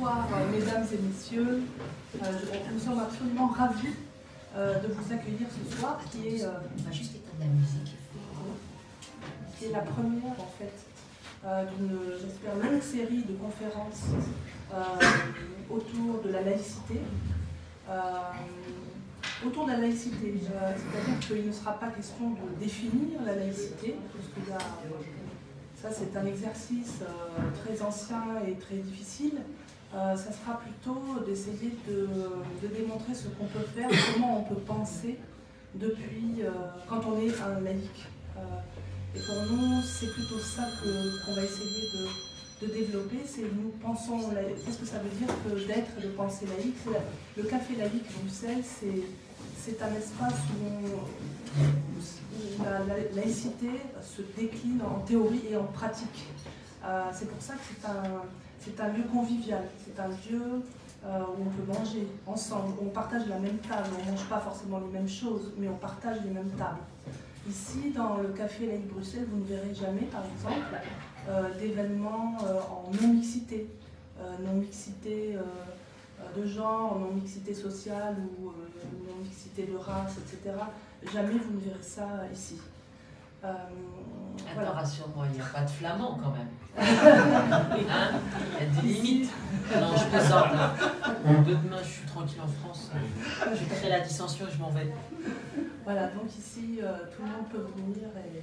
bonsoir euh, mesdames et messieurs. Euh, nous sommes absolument ravis euh, de vous accueillir ce soir, qui est, juste éteindre la musique. qui est la première en fait d'une, j'espère, longue série de conférences autour de la laïcité. Autour de la laïcité, c'est-à-dire qu'il ne sera pas question de définir la laïcité, parce que là, ça c'est un exercice euh, très ancien et très difficile. Euh, ça sera plutôt d'essayer de, démontrer ce qu'on peut faire, comment on peut penser depuis euh, quand on est un laïc. Euh, et pour nous, c'est plutôt ça qu'on va essayer de, développer. C'est nous pensons, qu'est-ce que ça veut dire d'être et de penser laïque? Le café laïque Bruxelles, c'est un espace où, la, la- laïcité se décline en théorie et en pratique. C'est pour ça que c'est un, c'est un lieu convivial, c'est un lieu euh, où on peut manger ensemble, où on partage la même table, on ne mange pas forcément les mêmes choses, mais on partage les mêmes tables. Ici, dans le café Laïque Bruxelles, vous ne verrez jamais, par exemple, euh, d'événements euh, en non-mixité, non-mixité de genre, non-mixité sociale ou non-mixité de race, etc. Jamais vous ne verrez ça ici. Attends, voilà. rassure-moi, il n'y a pas de flamand quand même. Hein Il y a des limites. Non, je plaisante. là. De demain, je suis tranquille en France. Je crée la dissension et je m'en vais. Voilà, donc ici, euh, tout le monde peut venir. Et,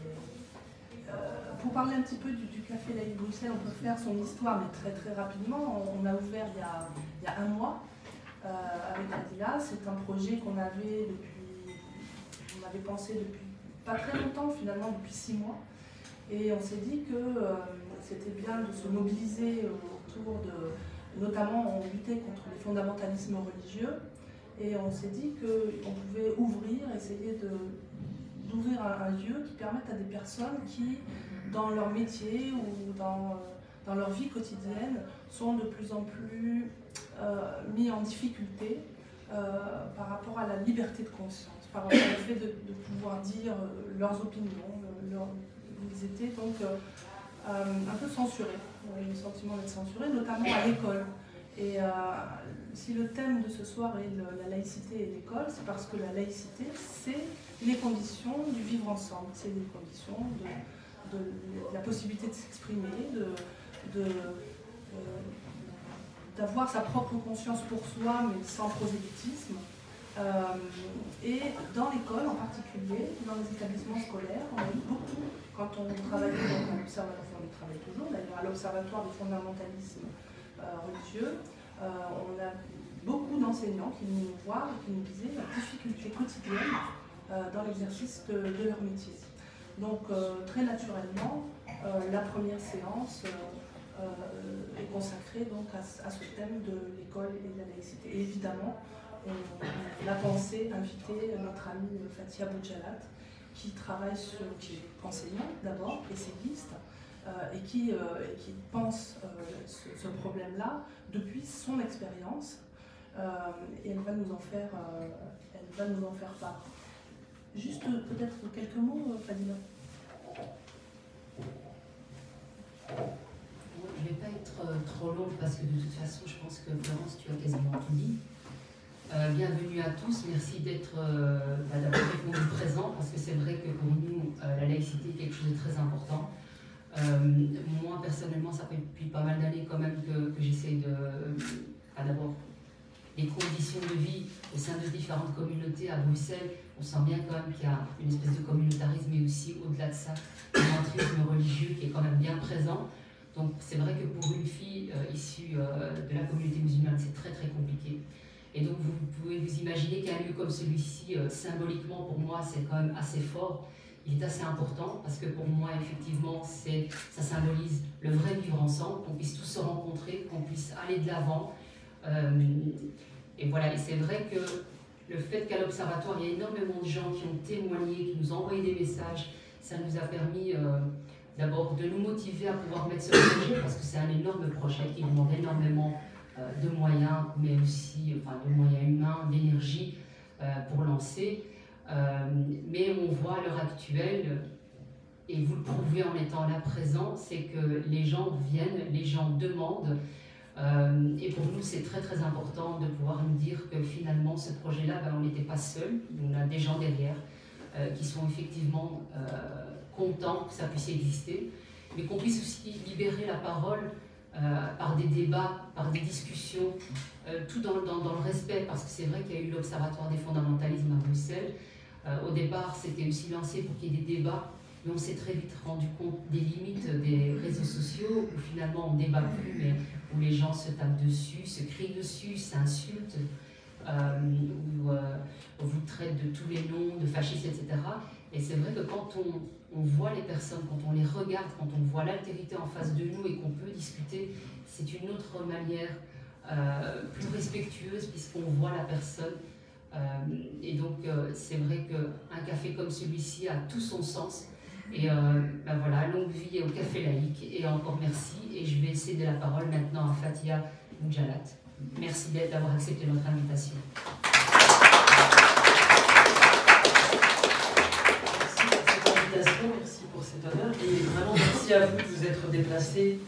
euh, pour parler un petit peu du, Café Laïque Bruxelles, on peut faire son histoire, mais très très rapidement. On, a ouvert il y a, un mois euh, avec Adila. C'est un projet qu'on avait depuis, avait pensé depuis pas très longtemps, finalement depuis six mois. Et on s'est dit que c'était bien de se mobiliser autour de, notamment on luttait contre les fondamentalismes religieux. Et on s'est dit qu'on pouvait ouvrir, essayer de- d'ouvrir un, lieu qui permette à des personnes qui, dans leur métier ou dans, euh, dans leur vie quotidienne, sont de plus en plus euh, mis en difficulté euh, par rapport à la liberté de conscience, par rapport au fait de, pouvoir dire euh, leurs opinions, le- leur- ils étaient donc euh, euh, un peu eu le sentiment d'être censurés, notamment à l'école. Et euh, si le thème de ce soir est la laïcité et l'école, c'est parce que la laïcité, c'est les conditions du vivre ensemble, c'est les conditions de, la possibilité de s'exprimer, de, euh, d'avoir sa propre conscience pour soi, mais sans prosélytisme. Euh, et dans l'école en particulier, dans les établissements scolaires, on a eu beaucoup, quand on travaillait dans un observatoire, enfin, on travaille toujours d'ailleurs, à l'Observatoire des fondamentalismes euh, religieux, euh, on a beaucoup d'enseignants qui nous voir et qui nous disaient la difficulté quotidienne euh, dans l'exercice de, leur métier. Donc très naturellement, la première séance est consacrée donc à, ce- à thème de l'école et de la laïcité. Et évidemment, on, on a pensé inviter notre amie Fatia Boudjalat, qui travaille sur, qui est enseignante d'abord, essayiste, euh, et, qui, euh, qui pense euh, ce, problème-là depuis son expérience. Et elle va nous en faire, elle va nous en faire part. Juste peut-être quelques mots, Fadila. Je ne vais pas être trop longue parce que de toute façon, je pense que Florence, tu as quasiment tout dit. Euh, bienvenue à tous, merci d'être euh, bah, répondu présent parce que c'est vrai que pour nous, euh, la laïcité est quelque chose de très important. Euh, moi, personnellement, ça fait depuis pas mal d'années quand même que, que j'essaie de. bah, D'abord, les conditions de vie au sein de différentes communautés à Bruxelles, on sent bien quand même qu'il y a une espèce de communautarisme, mais aussi au-delà de ça, un entrisme religieux qui est quand même bien présent. Donc c'est vrai que pour une fille issue de la communauté musulmane, c'est très très compliqué. Et donc vous pouvez vous imaginer qu'un lieu comme celui-ci, euh, symboliquement pour moi, c'est quand même assez fort. Il est assez important parce que pour moi, effectivement, ça symbolise le vrai vivre ensemble, qu'on puisse tous se rencontrer, qu'on puisse aller de l'avant. Euh, et voilà, et c'est vrai que le fait qu'à l'Observatoire, il y a énormément de gens qui ont témoigné, qui nous ont envoyé des messages, ça nous a permis euh, d'abord de nous motiver à pouvoir mettre ce projet, parce que c'est un énorme projet qui demande énormément de moyens, mais aussi enfin, de moyens humains, d'énergie euh, pour lancer. Euh, mais on voit à l'heure actuelle, et vous le prouvez en étant là présent, c'est que les gens viennent, les gens demandent. Euh, et pour nous, c'est très très important de pouvoir nous dire que finalement, ce projet-là, ben, on n'était pas seul, on a des gens derrière euh, qui sont effectivement contents que ça puisse exister, mais qu'on puisse aussi libérer la parole par des débats, par des discussions, tout dans, le respect, parce que c'est vrai qu'il y a eu l'Observatoire des fondamentalismes à Bruxelles. au départ, c'était aussi lancé pour qu'il y ait des débats mais on s'est très vite rendu compte des limites des réseaux sociaux, où finalement on ne débat plus, mais où les gens se tapent dessus, se crient dessus, s'insultent, euh, où euh, on vous traite de tous les noms, de fascistes, etc. Et c'est vrai que quand on, voit les personnes, quand on les regarde, quand on voit l'altérité en face de nous et qu'on peut discuter, c'est une autre manière euh, plus respectueuse puisqu'on voit la personne. et donc c'est vrai qu'un café comme celui-ci a tout son sens et euh, ben voilà, longue vie au Café Laïque. Et encore merci. Et je vais céder la parole maintenant à Fatia Moujalat. Merci d'avoir accepté notre invitation. À vous de vous être déplacés,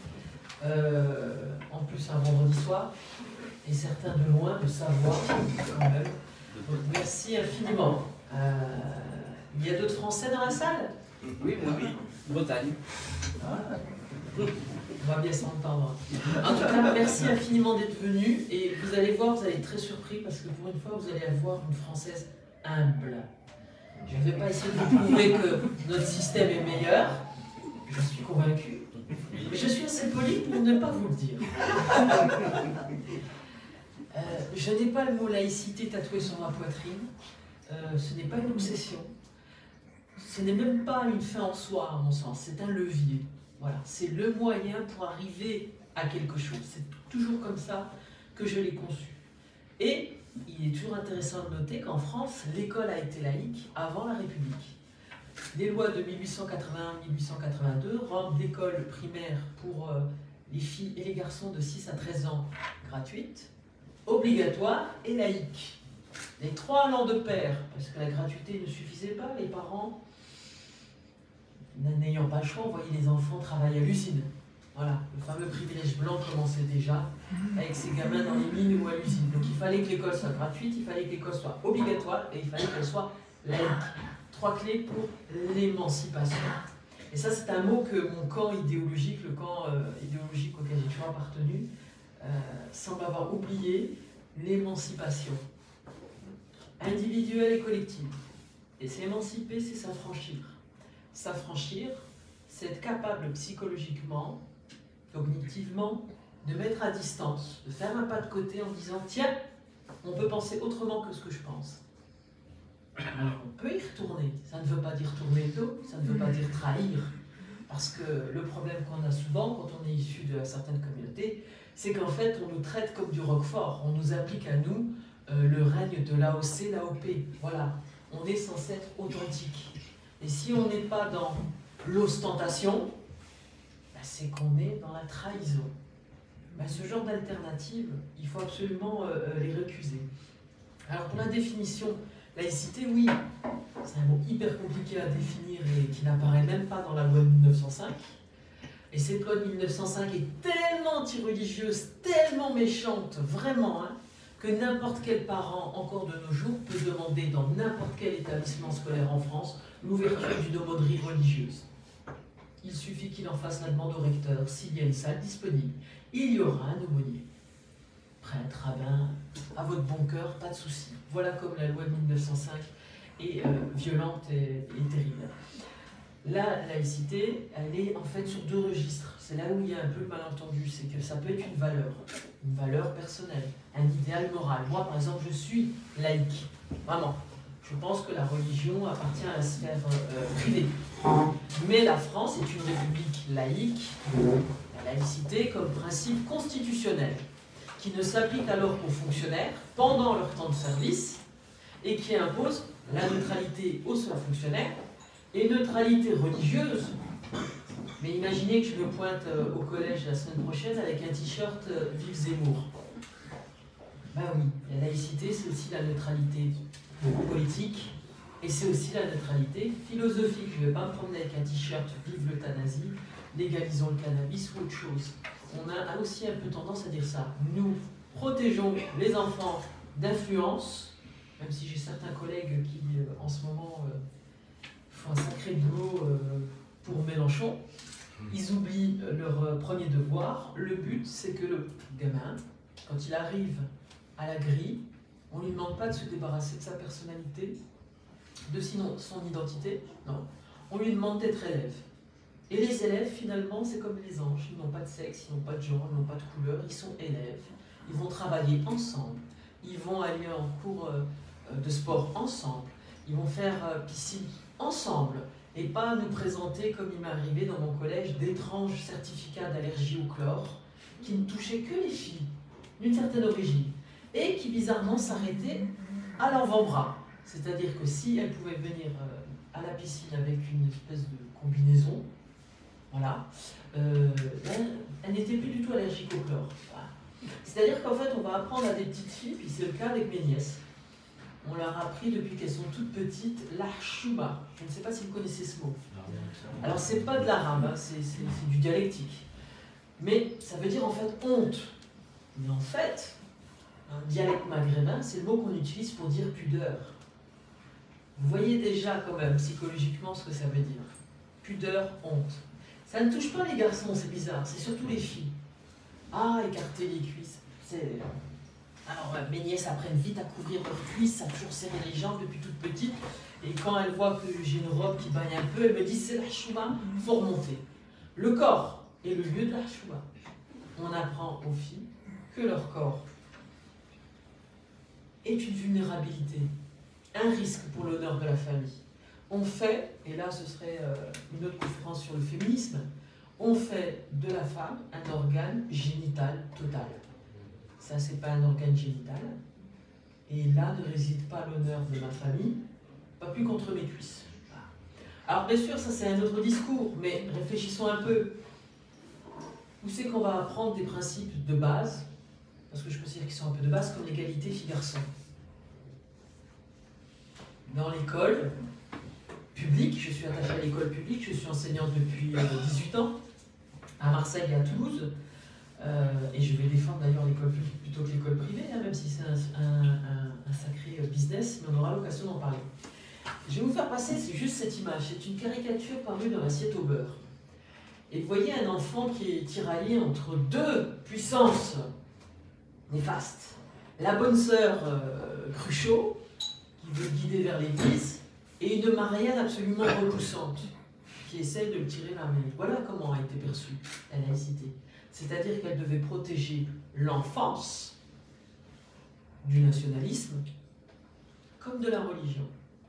euh, en plus un vendredi soir. Et certains de loin, de savoir quand même. merci infiniment. Euh, il y a d'autres Français dans la salle? Oui, moi oui. Bretagne. Ah. On va bien s'entendre. En tout cas, merci infiniment d'être venu. Et vous allez voir, vous allez être très surpris parce que pour une fois, vous allez avoir une Française humble. Je ne vais pas essayer de vous prouver que notre système est meilleur. Je suis convaincu. Je suis assez poli pour ne pas vous le dire. Euh, je n'ai pas le mot laïcité tatoué sur ma poitrine. Euh, ce n'est pas une obsession ce n'est même pas une fin en soi, à mon sens, c'est un levier. Voilà, c'est le moyen pour arriver à quelque chose. C'est toujours comme ça que je l'ai conçu. Et il est toujours intéressant de noter qu'en France, l'école a été laïque avant la République. Les lois de 1881-1882 rendent l'école primaire pour euh, les filles et les garçons de 6 à 13 ans gratuite, obligatoire et laïque. Les trois allant de pair, parce que la gratuité ne suffisait pas, les parents n'ayant pas le choix, on voyait les enfants travailler à l'usine. Voilà, le fameux privilège blanc commençait déjà avec ces gamins dans les mines ou à l'usine. Donc il fallait que l'école soit gratuite, il fallait que l'école soit obligatoire et il fallait qu'elle soit laïque. Trois clés pour l'émancipation. Et ça, c'est un mot que mon camp idéologique, le camp euh, idéologique auquel j'ai toujours appartenu, euh, semble avoir oublié l'émancipation individuelle et collective. Et s'émanciper, c'est s'affranchir s'affranchir, c'est être capable psychologiquement, cognitivement, de mettre à distance, de faire un pas de côté en disant tiens, on peut penser autrement que ce que je pense. On peut y retourner. Ça ne veut pas dire tourner le dos, ça ne veut pas dire trahir. Parce que le problème qu'on a souvent quand on est issu de certaines communautés, c'est qu'en fait, on nous traite comme du roquefort. On nous applique à nous euh, le règne de l'AOC, l'AOP. Voilà. On est censé être authentique. Et si on n'est pas dans l'ostentation, bah, c'est qu'on est dans la trahison. Bah, ce genre d'alternative, il faut absolument euh, euh, les récuser. Alors pour la définition, laïcité, oui, c'est un mot hyper compliqué à définir et qui n'apparaît même pas dans la loi de 1905. Et cette loi de 1905 est tellement anti-religieuse, tellement méchante, vraiment, hein, que n'importe quel parent, encore de nos jours, peut demander dans n'importe quel établissement scolaire en France l'ouverture d'une aumônerie religieuse. Il suffit qu'il en fasse la demande au recteur s'il y a une salle disponible. Il y aura un aumônier. Prêtre, rabbin, à votre bon cœur, pas de souci. Voilà comme la loi de 1905 est euh, violente et, terrible. La laïcité, elle est en fait sur deux registres. C'est là où il y a un peu le malentendu, c'est que ça peut être une valeur, une valeur personnelle, un idéal moral. Moi, par exemple, je suis laïque, vraiment je pense que la religion appartient à la sphère euh, privée. Mais la France est une république laïque, la laïcité comme principe constitutionnel, qui ne s'applique alors qu'aux fonctionnaires pendant leur temps de service et qui impose la neutralité aux seuls fonctionnaires et neutralité religieuse. Mais imaginez que je me pointe euh, au collège la semaine prochaine avec un t-shirt euh, Vive Zemmour. Ben oui, la laïcité, c'est aussi la neutralité politique, et c'est aussi la neutralité philosophique. Je ne vais pas me promener avec un t-shirt Vive l'euthanasie, légalisons le cannabis ou autre chose. On a aussi un peu tendance à dire ça. Nous protégeons les enfants d'influence, même si j'ai certains collègues qui, euh, en ce moment, euh, font un sacré boulot euh, pour Mélenchon. Ils oublient leur premier devoir. Le but, c'est que le gamin, quand il arrive à la grille, on ne lui demande pas de se débarrasser de sa personnalité, de son identité, non. On lui demande d'être élève. Et les élèves, finalement, c'est comme les anges. Ils n'ont pas de sexe, ils n'ont pas de genre, ils n'ont pas de couleur, ils sont élèves. Ils vont travailler ensemble. Ils vont aller en cours euh, de sport ensemble. Ils vont faire euh, piscine ensemble. Et pas nous présenter, comme il m'est arrivé dans mon collège, d'étranges certificats d'allergie au chlore qui ne touchaient que les filles d'une certaine origine et qui bizarrement s'arrêtaient à l'avant-bras. C'est-à-dire que si elles pouvaient venir euh, à la piscine avec une espèce de combinaison, voilà. Euh, elle n'était plus du tout allergique au chlore. C'est-à-dire qu'en fait, on va apprendre à des petites filles, puis c'est le cas avec mes nièces. On leur a appris depuis qu'elles sont toutes petites l'archuma. Je ne sais pas si vous connaissez ce mot. Alors, c'est pas de l'arabe, hein, c'est du dialectique. Mais ça veut dire en fait honte. Mais en fait, un dialecte maghrébin, c'est le mot qu'on utilise pour dire pudeur. Vous voyez déjà quand même psychologiquement ce que ça veut dire. Pudeur, honte. Ça ne touche pas les garçons, c'est bizarre, c'est surtout les filles. Ah, écarter les cuisses. Alors, euh, mes nièces apprennent vite à couvrir leurs cuisses, à toujours serrer les jambes depuis toute petite. Et quand elles voient que j'ai une robe qui bagne un peu, elles me disent c'est la chouma, il faut remonter. Le corps est le lieu de la chouma. On apprend aux filles que leur corps est une vulnérabilité, un risque pour l'honneur de la famille on fait, et là ce serait euh, une autre conférence sur le féminisme, on fait de la femme un organe génital total. Ça, c'est pas un organe génital. Et là ne réside pas l'honneur de ma famille, pas plus contre mes cuisses. Alors bien sûr, ça c'est un autre discours, mais réfléchissons un peu. Où c'est qu'on va apprendre des principes de base, parce que je considère qu'ils sont un peu de base, comme l'égalité filles-garçons Dans l'école, je suis attachée à l'école publique, je suis enseignante depuis 18 euh, ans, à Marseille et à Toulouse, euh, et je vais défendre d'ailleurs l'école publique plutôt que l'école privée, hein, même si c'est un, sacré euh, business, mais on aura l'occasion d'en parler. Je vais vous faire passer, juste cette image, c'est une caricature parue dans l'assiette au beurre. Et vous voyez un enfant qui est tiraillé entre deux puissances néfastes. La bonne sœur Cruchot, qui veut guider vers l'église, et une Marianne absolument repoussante qui essaie de le tirer vers lui. Voilà comment a été perçue la laïcité. C'est-à-dire qu'elle devait protéger l'enfance du nationalisme comme de la religion.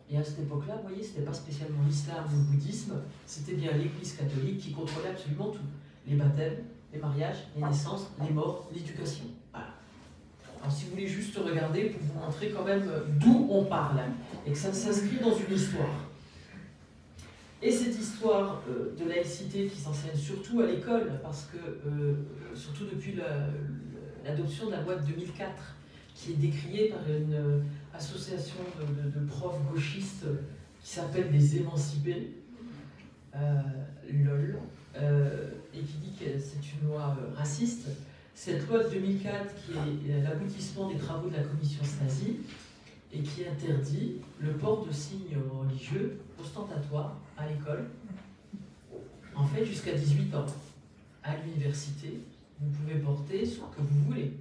Et à cette époque-là, vous voyez, ce n'était pas spécialement l'islam ou le bouddhisme, c'était bien l'Église catholique qui contrôlait absolument tout. Les baptêmes, les mariages, les naissances, les morts, l'éducation. Alors si vous voulez juste regarder pour vous montrer quand même d'où on parle et que ça s'inscrit dans une histoire. Et cette histoire euh, de laïcité qui s'enseigne surtout à l'école, parce que, euh, surtout depuis l'adoption de la loi de 2004, qui est décriée par une euh, association de, profs gauchistes qui s'appelle les émancipés, LOL, et qui dit que c'est une loi raciste, cette loi de 2004, qui est l'aboutissement des travaux de la commission Stasi, et qui interdit le port de signes religieux ostentatoires à l'école, en fait jusqu'à 18 ans. À l'université, vous pouvez porter ce que vous voulez.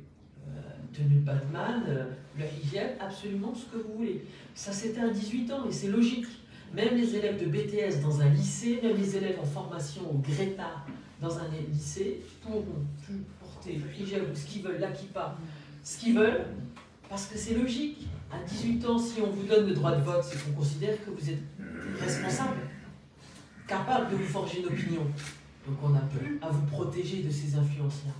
Euh, tenue de Batman, euh, le absolument ce que vous voulez. Ça c'était à 18 ans et c'est logique. Même les élèves de BTS dans un lycée, même les élèves en formation au Greta dans un lycée, pourront le hijab ou ce qu'ils veulent, pas ce qu'ils veulent, parce que c'est logique. À 18 ans, si on vous donne le droit de vote, c'est qu'on considère que vous êtes responsable, capable de vous forger une opinion. Donc on n'a plus à vous protéger de ces influences-là.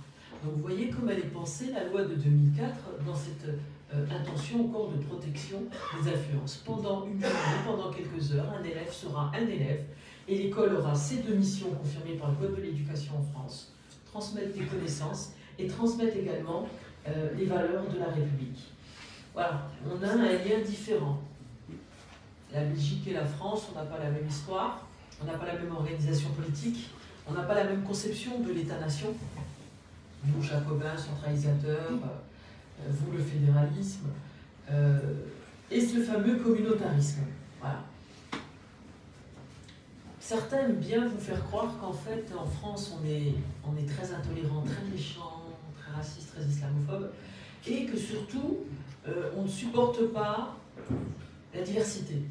Donc vous voyez comme elle est pensée, la loi de 2004, dans cette euh, intention encore de protection des influences. Pendant une journée, pendant quelques heures, un élève sera un élève et l'école aura ses deux missions confirmées par le Code de l'éducation en France transmettre des connaissances et transmettre également euh, les valeurs de la République. Voilà, on a un lien différent. La Belgique et la France, on n'a pas la même histoire, on n'a pas la même organisation politique, on n'a pas la même conception de l'État-nation. vous jacobins, centralisateurs, euh, vous le fédéralisme, euh, et ce fameux communautarisme. Voilà. Certains aiment bien vous faire croire qu'en fait, en France, on est, très intolérant, très méchant, très raciste, très islamophobe, et que surtout, euh, on ne supporte pas la diversité.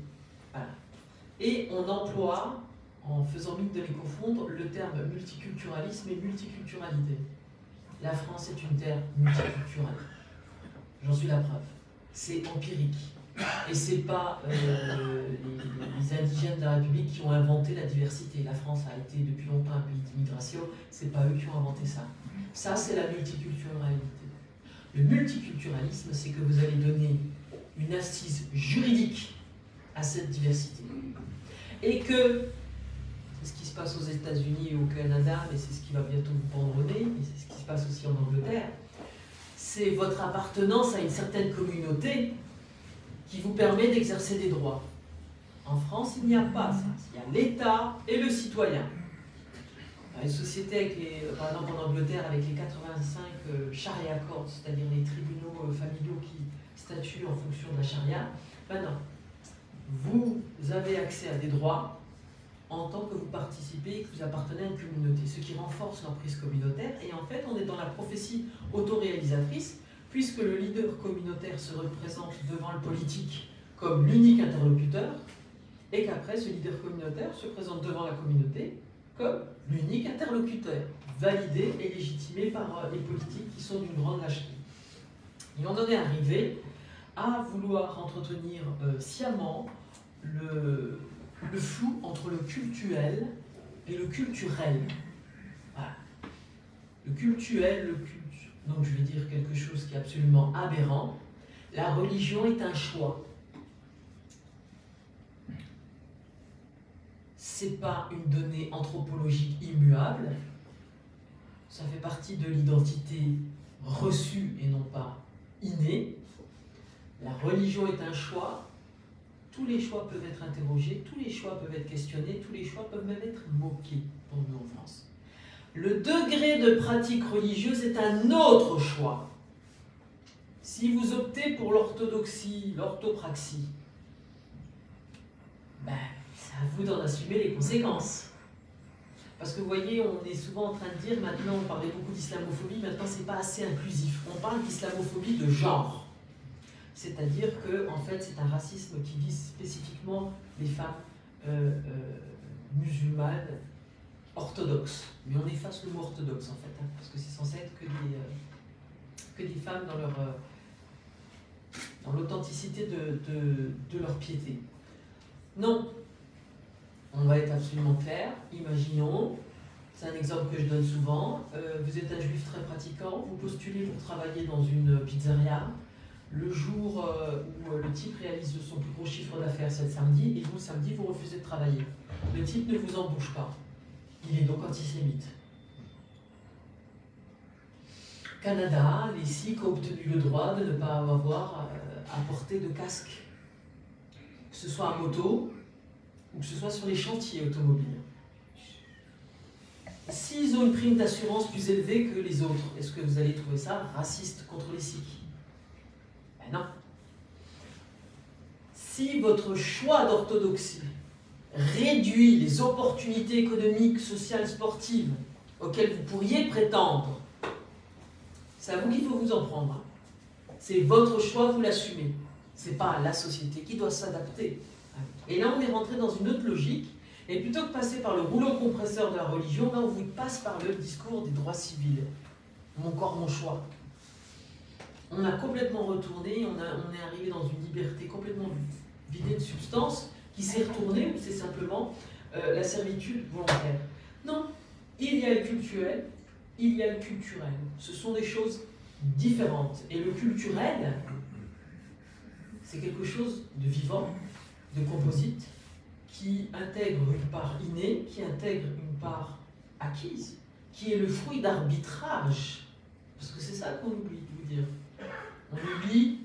Et on emploie, en faisant mine de les confondre, le terme multiculturalisme et multiculturalité. La France est une terre multiculturelle. J'en suis la preuve. C'est empirique. Et c'est pas euh, les, indigènes de la République qui ont inventé la diversité. La France a été depuis longtemps un pays d'immigration, c'est pas eux qui ont inventé ça. Ça, c'est la multiculturalité. Le multiculturalisme, c'est que vous allez donner une assise juridique à cette diversité. Et que, c'est ce qui se passe aux États-Unis et au Canada, mais c'est ce qui va bientôt vous pendre au nez, et c'est ce qui se passe aussi en Angleterre, c'est votre appartenance à une certaine communauté qui vous permet d'exercer des droits. En France, il n'y a pas ça. Il y a l'État et le citoyen. Dans les avec les, par exemple en Angleterre, avec les 85 euh, charia courts, c'est-à-dire les tribunaux euh, familiaux qui statuent en fonction de la charia, ben. Vous avez accès à des droits en tant que vous participez et que vous appartenez à une communauté, ce qui renforce l'emprise communautaire. Et en fait, on est dans la prophétie autoréalisatrice puisque le leader communautaire se représente devant le politique comme l'unique interlocuteur, et qu'après ce leader communautaire se présente devant la communauté comme l'unique interlocuteur, validé et légitimé par euh, les politiques qui sont d'une grande lâcheté. Et on en est arrivé à vouloir entretenir euh, sciemment le, flou entre le cultuel et le culturel. Voilà. Le cultuel, le culturel donc je vais dire quelque chose qui est absolument aberrant. La religion est un choix. C'est pas une donnée anthropologique immuable. Ça fait partie de l'identité reçue et non pas innée. La religion est un choix. Tous les choix peuvent être interrogés, tous les choix peuvent être questionnés, tous les choix peuvent même être moqués pour nous en France. Le degré de pratique religieuse est un autre choix. Si vous optez pour l'orthodoxie, l'orthopraxie, ben, c'est à vous d'en assumer les conséquences. Parce que vous voyez, on est souvent en train de dire, maintenant on parlait beaucoup d'islamophobie, maintenant c'est pas assez inclusif. On parle d'islamophobie de genre. C'est-à-dire que en fait c'est un racisme qui vise spécifiquement les femmes euh, euh, musulmanes orthodoxe. Mais on efface le mot orthodoxe en fait, hein, parce que c'est censé être que des, euh, que des femmes dans leur euh, dans l'authenticité de, leur piété. Non, on va être absolument clair. Imaginons, c'est un exemple que je donne souvent, euh, vous êtes un juif très pratiquant, vous postulez pour travailler dans une pizzeria. Le jour où le type réalise son plus gros chiffre d'affaires, c'est le samedi, et vous, le samedi, vous refusez de travailler. Le type ne vous embauche pas. Il est donc antisémite. Canada, les Sikhs ont obtenu le droit de ne pas avoir euh, à porter de casque, que ce soit à moto ou que ce soit sur les chantiers automobiles. S'ils ont une prime d'assurance plus élevée que les autres, est-ce que vous allez trouver ça raciste contre les Sikhs? Ben non. Si votre choix d'orthodoxie réduit les opportunités économiques, sociales, sportives auxquelles vous pourriez prétendre, c'est à vous qu'il faut vous en prendre. C'est votre choix, vous l'assumez. C'est pas la société qui doit s'adapter. Et là, on est rentré dans une autre logique. Et plutôt que passer par le rouleau compresseur de la religion, là, on vous passe par le discours des droits civils. Mon corps, mon choix. On a complètement retourné, on, est arrivé dans une liberté complètement vidée de substance qui s'est retourné ou c'est simplement euh, la servitude volontaire Non, il y a le culturel, il y a le culturel. Ce sont des choses différentes. Et le culturel, c'est quelque chose de vivant, de composite, qui intègre une part innée, qui intègre une part acquise, qui est le fruit d'arbitrage. Parce que c'est ça qu'on oublie de vous dire. On oublie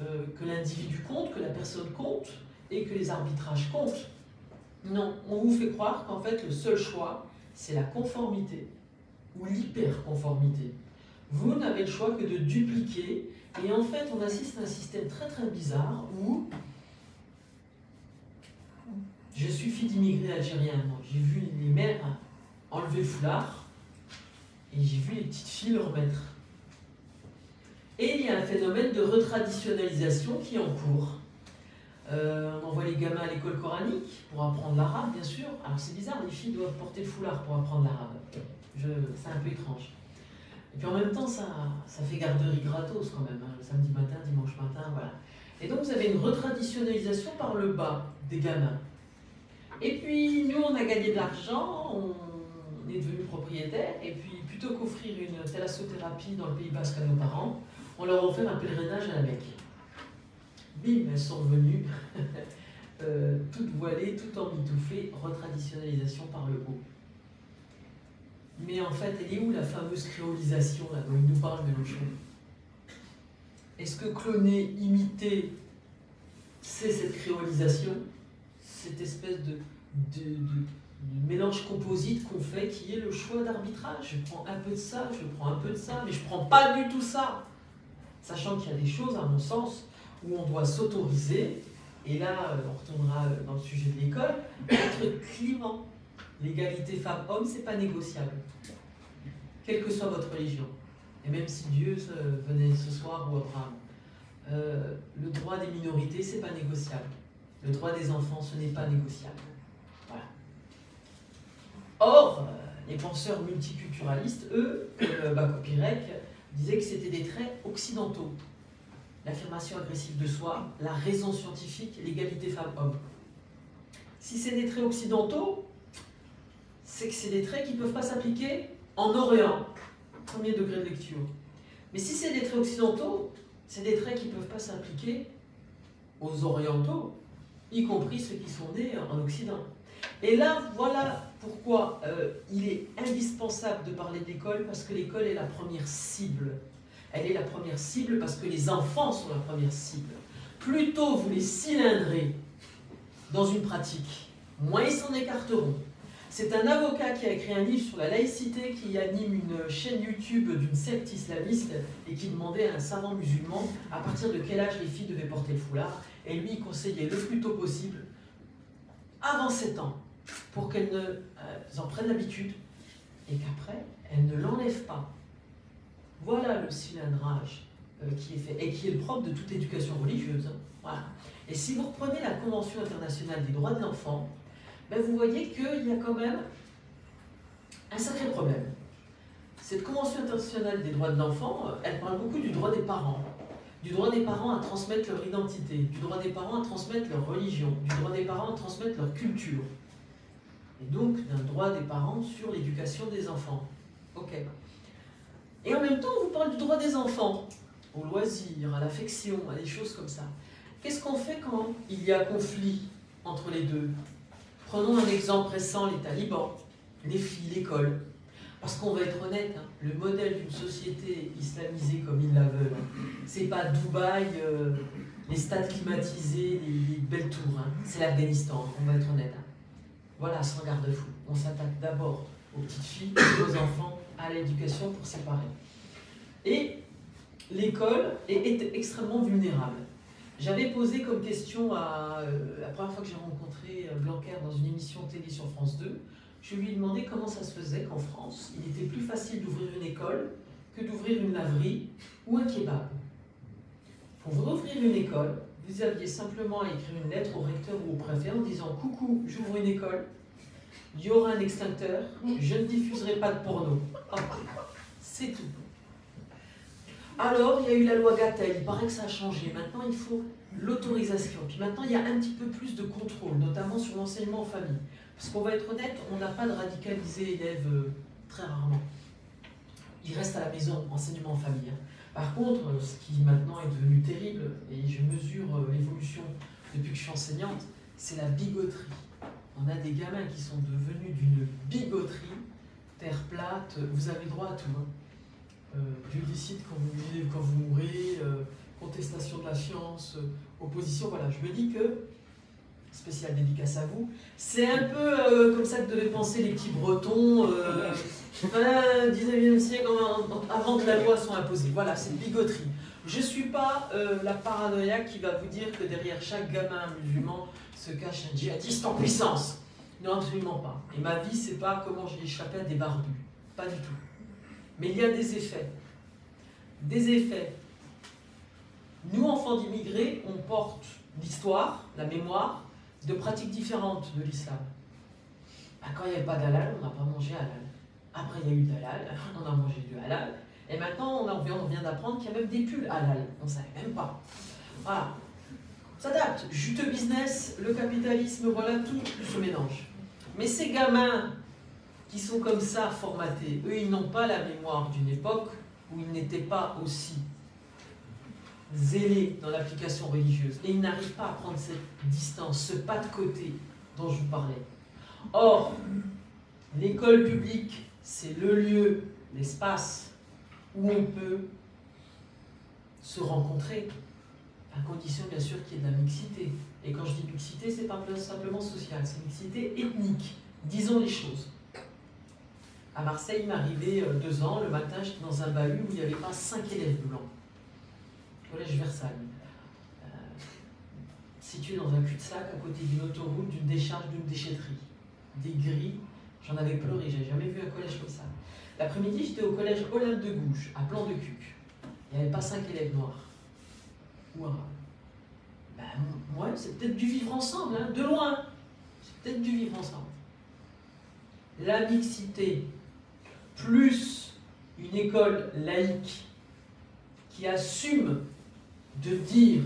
euh, que l'individu compte, que la personne compte, et que les arbitrages comptent. Non, on vous fait croire qu'en fait le seul choix, c'est la conformité ou l'hyperconformité. vous n'avez le choix que de dupliquer. Et en fait, on assiste à un système très très bizarre où je suis fille d'immigrés algériens. J'ai vu les mères enlever le foulard et j'ai vu les petites filles le remettre. Et il y a un phénomène de retraditionnalisation qui est en cours. Euh, on envoie les gamins à l'école coranique pour apprendre l'arabe, bien sûr. Alors c'est bizarre, les filles doivent porter le foulard pour apprendre l'arabe. C'est un peu étrange. Et puis en même temps, ça, ça fait garderie gratos quand même, hein, le samedi matin, dimanche matin, voilà. Et donc vous avez une retraditionnalisation par le bas des gamins. Et puis nous, on a gagné de l'argent, on est devenu propriétaire, et puis plutôt qu'offrir une thalassothérapie dans le Pays Basque à nos parents, on leur a un pèlerinage à la Mecque. Bim, elles sont venues, euh, toutes voilées, tout emmitouflées, retraditionnalisation par le haut. Mais en fait, elle est où la fameuse créolisation là, dont il nous parle Mélenchon? Est-ce que cloner, imiter, c'est cette créolisation Cette espèce de, de, mélange composite qu'on fait qui est le choix d'arbitrage? Je prends un peu de ça, je prends un peu de ça, mais je prends pas du tout ça. Sachant qu'il y a des choses, à mon sens, où on doit s'autoriser, et là, on retournera dans le sujet de l'école, être clivant L'égalité femmes-hommes, c'est pas négociable. Quelle que soit votre religion. Et même si Dieu venait ce soir ou Abraham. Euh, le droit des minorités, c'est pas négociable. Le droit des enfants, ce n'est pas négociable. Voilà. Or, euh, les penseurs multiculturalistes, eux, comme Bakopirek, disaient que c'était des traits occidentaux. L'affirmation agressive de soi, la raison scientifique, l'égalité femmes-hommes. Si c'est des traits occidentaux, c'est que c'est des traits qui ne peuvent pas s'appliquer en Orient, premier degré de lecture. Mais si c'est des traits occidentaux, c'est des traits qui ne peuvent pas s'appliquer aux orientaux, y compris ceux qui sont nés en Occident. Et là, voilà pourquoi euh, il est indispensable de parler d'école, parce que l'école est la première cible. Elle est la première cible parce que les enfants sont la première cible. Plus tôt vous les cylindrez dans une pratique, moins ils s'en écarteront. C'est un avocat qui a écrit un livre sur la laïcité, qui anime une chaîne YouTube d'une secte islamiste et qui demandait à un savant musulman à partir de quel âge les filles devaient porter le foulard. Et lui, il conseillait le plus tôt possible, avant 7 ans, pour qu'elles euh, en prennent l'habitude et qu'après, elles ne l'enlèvent pas. Voilà le cylindrage euh, qui est fait et qui est le propre de toute éducation religieuse. Hein. Voilà. Et si vous reprenez la Convention internationale des droits de l'enfant, ben, vous voyez qu'il y a quand même un sacré problème. Cette Convention internationale des droits de l'enfant, euh, elle parle beaucoup du droit des parents, du droit des parents à transmettre leur identité, du droit des parents à transmettre leur religion, du droit des parents à transmettre leur culture, et donc d'un droit des parents sur l'éducation des enfants. Ok. Et en même temps, on vous parle du droit des enfants, au loisir, à l'affection, à des choses comme ça. Qu'est-ce qu'on fait quand il y a conflit entre les deux? Prenons un exemple récent, les talibans, les filles, l'école. Parce qu'on va être honnête, hein, le modèle d'une société islamisée comme ils la veulent, c'est pas Dubaï, euh, les stades climatisés, les, belles tours, hein. c'est l'Afghanistan, on va être honnête. Hein. Voilà, sans garde-fou. On s'attaque d'abord aux petites filles, aux enfants, à l'éducation pour séparer. Et l'école est extrêmement vulnérable. J'avais posé comme question à euh, la première fois que j'ai rencontré euh, Blanquer dans une émission télé sur France 2, je lui ai demandé comment ça se faisait qu'en France, il était plus facile d'ouvrir une école que d'ouvrir une laverie ou un kebab. Pour vous ouvrir une école, vous aviez simplement à écrire une lettre au recteur ou au préfet en disant Coucou, j'ouvre une école, il y aura un extincteur, je ne diffuserai pas de porno. C'est tout. Alors, il y a eu la loi Gatel, il paraît que ça a changé. Maintenant, il faut l'autorisation. Puis maintenant, il y a un petit peu plus de contrôle, notamment sur l'enseignement en famille. Parce qu'on va être honnête, on n'a pas de radicalisé élèves euh, très rarement. Il reste à la maison, enseignement en famille. Hein. Par contre, euh, ce qui maintenant est devenu terrible, et je mesure euh, l'évolution depuis que je suis enseignante, c'est la bigoterie. On a des gamins qui sont devenus d'une bigoterie, terre plate, vous avez droit à tout. Hein euh, quand vous vivez, quand vous mourrez, euh, contestation de la science, euh, opposition. Voilà, je me dis que spéciale dédicace à vous. C'est un peu comme ça que devaient penser les petits Bretons, fin 19e siècle, avant que la loi soit imposée. Voilà, c'est une bigoterie. Je ne suis pas la paranoïaque qui va vous dire que derrière chaque gamin musulman se cache un djihadiste en puissance. Non, absolument pas. Et ma vie, c'est pas comment j'ai échappé à des barbus. Pas du tout. Mais il y a des effets. Des effets. Nous, enfants d'immigrés, on porte l'histoire, la mémoire de pratiques différentes de l'islam. Bah, quand il n'y avait pas d'halal, on n'a pas mangé halal. Après, il y a eu d'halal, on a mangé du halal. Et maintenant, on, vient d'apprendre qu'il y a même des pulls halal. On ne savait même pas. Voilà. Ça date. Juteux business, le capitalisme, voilà, tout se mélange. Mais ces gamins qui sont comme ça formatés, eux, ils n'ont pas la mémoire d'une époque où ils n'étaient pas aussi zélés dans l'application religieuse. Et ils n'arrivent pas à prendre cette distance, ce pas de côté dont je vous parlais. Or, l'école publique, c'est le lieu, l'espace où on peut se rencontrer, condition bien sûr qu'il y ait de la mixité. Et quand je dis mixité, c'est pas simplement social, c'est mixité ethnique. Disons les choses. À Marseille, il m'arrivait euh, deux ans, le matin, j'étais dans un bahut où il n'y avait pas cinq élèves blancs. Collège Versailles. Euh, situé dans un cul-de-sac à côté d'une autoroute, d'une décharge, d'une déchetterie. Des grilles, j'en avais pleuré, j'avais jamais vu un collège comme ça. L'après-midi, j'étais au collège Olympe de Gouges, à Plan de Cuc. Il n'y avait pas cinq élèves noirs. Ou Ben, moi, c'est peut-être du vivre ensemble, hein, de loin. C'est peut-être du vivre ensemble. La mixité, plus une école laïque qui assume de dire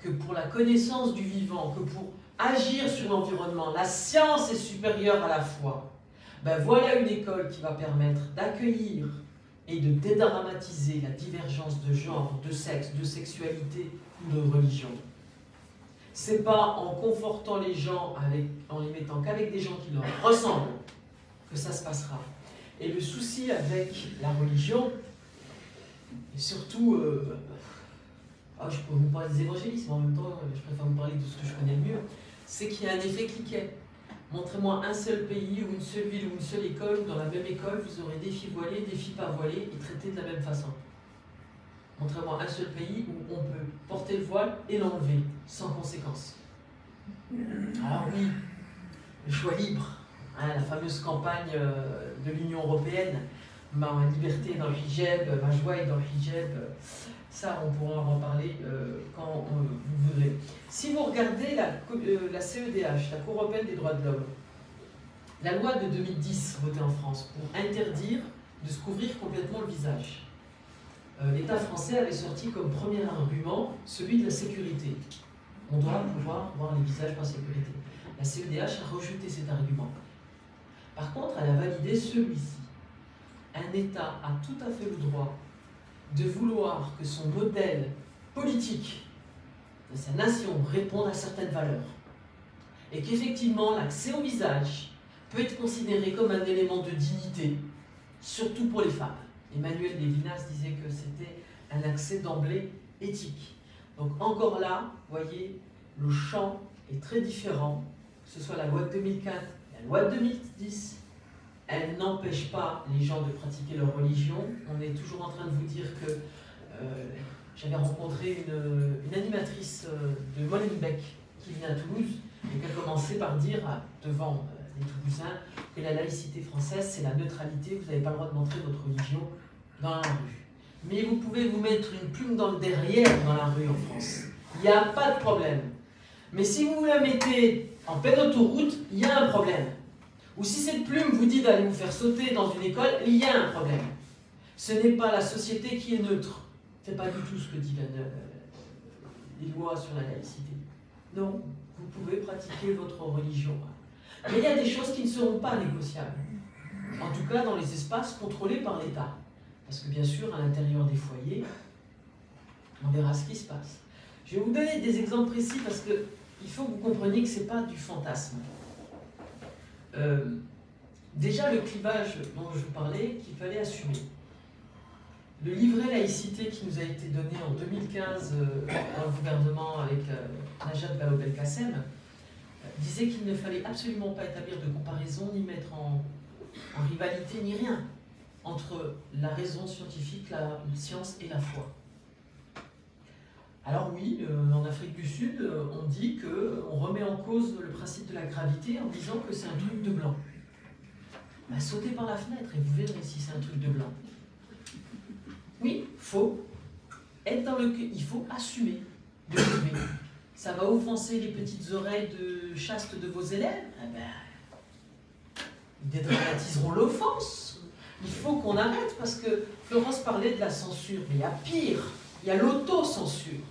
que pour la connaissance du vivant, que pour agir sur l'environnement, la science est supérieure à la foi, ben voilà une école qui va permettre d'accueillir et de dédramatiser la divergence de genre, de sexe, de sexualité ou de religion. C'est pas en confortant les gens, avec, en les mettant qu'avec des gens qui leur ressemblent, que ça se passera. Et le souci avec la religion, et surtout, euh, ah, je peux vous parler des évangélistes, mais en même temps, je préfère vous parler de ce que je connais le mieux, c'est qu'il y a un effet cliquet. Montrez-moi un seul pays ou une seule ville ou une seule école, dans la même école, vous aurez des filles voilées, des filles pas voilées et traitées de la même façon. Montrez-moi un seul pays où on peut porter le voile et l'enlever sans conséquence. Ah oui, le choix libre. Hein, la fameuse campagne euh, de l'Union européenne, ma liberté dans le hijab, ma joie est dans le hijab, ça on pourra en parler euh, quand vous voudrez. Si vous regardez la, euh, la CEDH, la Cour européenne des droits de l'homme, la loi de 2010 votée en France pour interdire de se couvrir complètement le visage, l'État français avait sorti comme premier argument celui de la sécurité. On doit pouvoir voir les visages par sécurité. La CEDH a rejeté cet argument. Par contre, elle a validé celui-ci. Un État a tout à fait le droit de vouloir que son modèle politique de sa nation réponde à certaines valeurs. Et qu'effectivement, l'accès au visage peut être considéré comme un élément de dignité, surtout pour les femmes. Emmanuel Lévinas disait que c'était un accès d'emblée éthique. Donc encore là, vous voyez, le champ est très différent, que ce soit la loi de 2004 la loi de 2010, elle n'empêche pas les gens de pratiquer leur religion. On est toujours en train de vous dire que euh, j'avais rencontré une, animatrice euh, de Molenbeek qui venait à Toulouse et qui a commencé par dire devant euh, que la laïcité française, c'est la neutralité, vous n'avez pas le droit de montrer votre religion dans la rue. Mais vous pouvez vous mettre une plume dans le derrière dans la rue en France. Il n'y a pas de problème. Mais si vous la mettez en pleine autoroute, il y a un problème. Ou si cette plume vous dit d'aller vous faire sauter dans une école, il y a un problème. Ce n'est pas la société qui est neutre. Ce n'est pas du tout ce que dit la, les lois sur la laïcité. Non, vous pouvez pratiquer votre religion. Mais il y a des choses qui ne seront pas négociables. En tout cas, dans les espaces contrôlés par l'État. Parce que bien sûr, à l'intérieur des foyers, on verra ce qui se passe. Je vais vous donner des exemples précis parce que il faut que vous compreniez que ce n'est pas du fantasme. Euh, déjà, le clivage dont je parlais, qu'il fallait assumer. Le livret laïcité qui nous a été donné en 2015 euh, dans le gouvernement avec euh, Najat Vallaud-Belkacem, disait qu'il ne fallait absolument pas établir de comparaison, ni mettre en, rivalité, ni rien entre la raison scientifique, la science et la foi. Alors oui, euh, en Afrique du Sud, euh, on dit qu'on remet en cause le principe de la gravité en disant que c'est un truc de blanc. Bah, sautez par la fenêtre et vous verrez si c'est un truc de blanc. Oui, faux. Être dans le il faut assumer de. Ça va offenser les petites oreilles de chaste de vos élèves? Eh ben, ils dédramatiseront l'offense. Il faut qu'on arrête parce que Florence parlait de la censure, mais il y a pire. Il y a l'autocensure.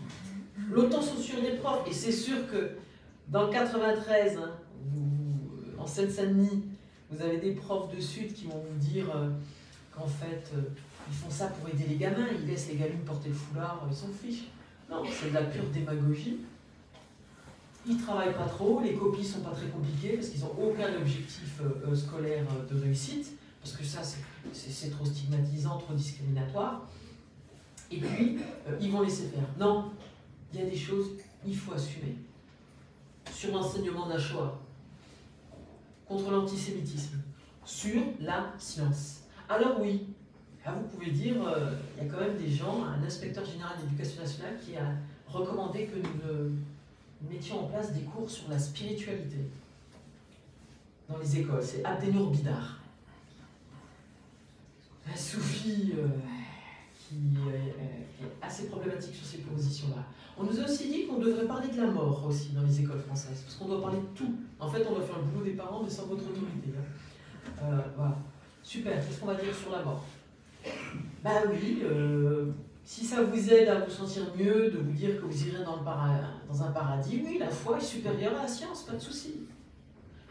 L'autocensure des profs. Et c'est sûr que dans le 93, hein, en Seine-Saint-Denis, vous avez des profs de Sud qui vont vous dire euh, qu'en fait, euh, ils font ça pour aider les gamins, ils laissent les gamins porter le foulard, ils s'en fichent. Non, c'est de la pure démagogie. Ils ne travaillent pas trop, les copies ne sont pas très compliquées parce qu'ils n'ont aucun objectif euh, scolaire de réussite, parce que ça, c'est trop stigmatisant, trop discriminatoire. Et puis, ils vont laisser faire. Non, il y a des choses, il faut assumer. Sur l'enseignement d'un choix, contre l'antisémitisme, sur la science. Alors oui, vous pouvez dire, euh, il y a quand même des gens, un inspecteur général d'éducation nationale qui a recommandé que nous, mettions en place des cours sur la spiritualité dans les écoles. C'est Abdenour Bidar. Un soufi euh, qui est assez problématique sur ces positions-là. On nous a aussi dit qu'on devrait parler de la mort aussi dans les écoles françaises, parce qu'on doit parler de tout. En fait, on doit faire le boulot des parents, mais sans votre autorité. Hein. Euh, voilà. Super, qu'est-ce qu'on va dire sur la mort? Ben oui, euh, si ça vous aide à vous sentir mieux, de vous dire que vous irez dans, un paradis, oui, la foi est supérieure à la science, pas de souci.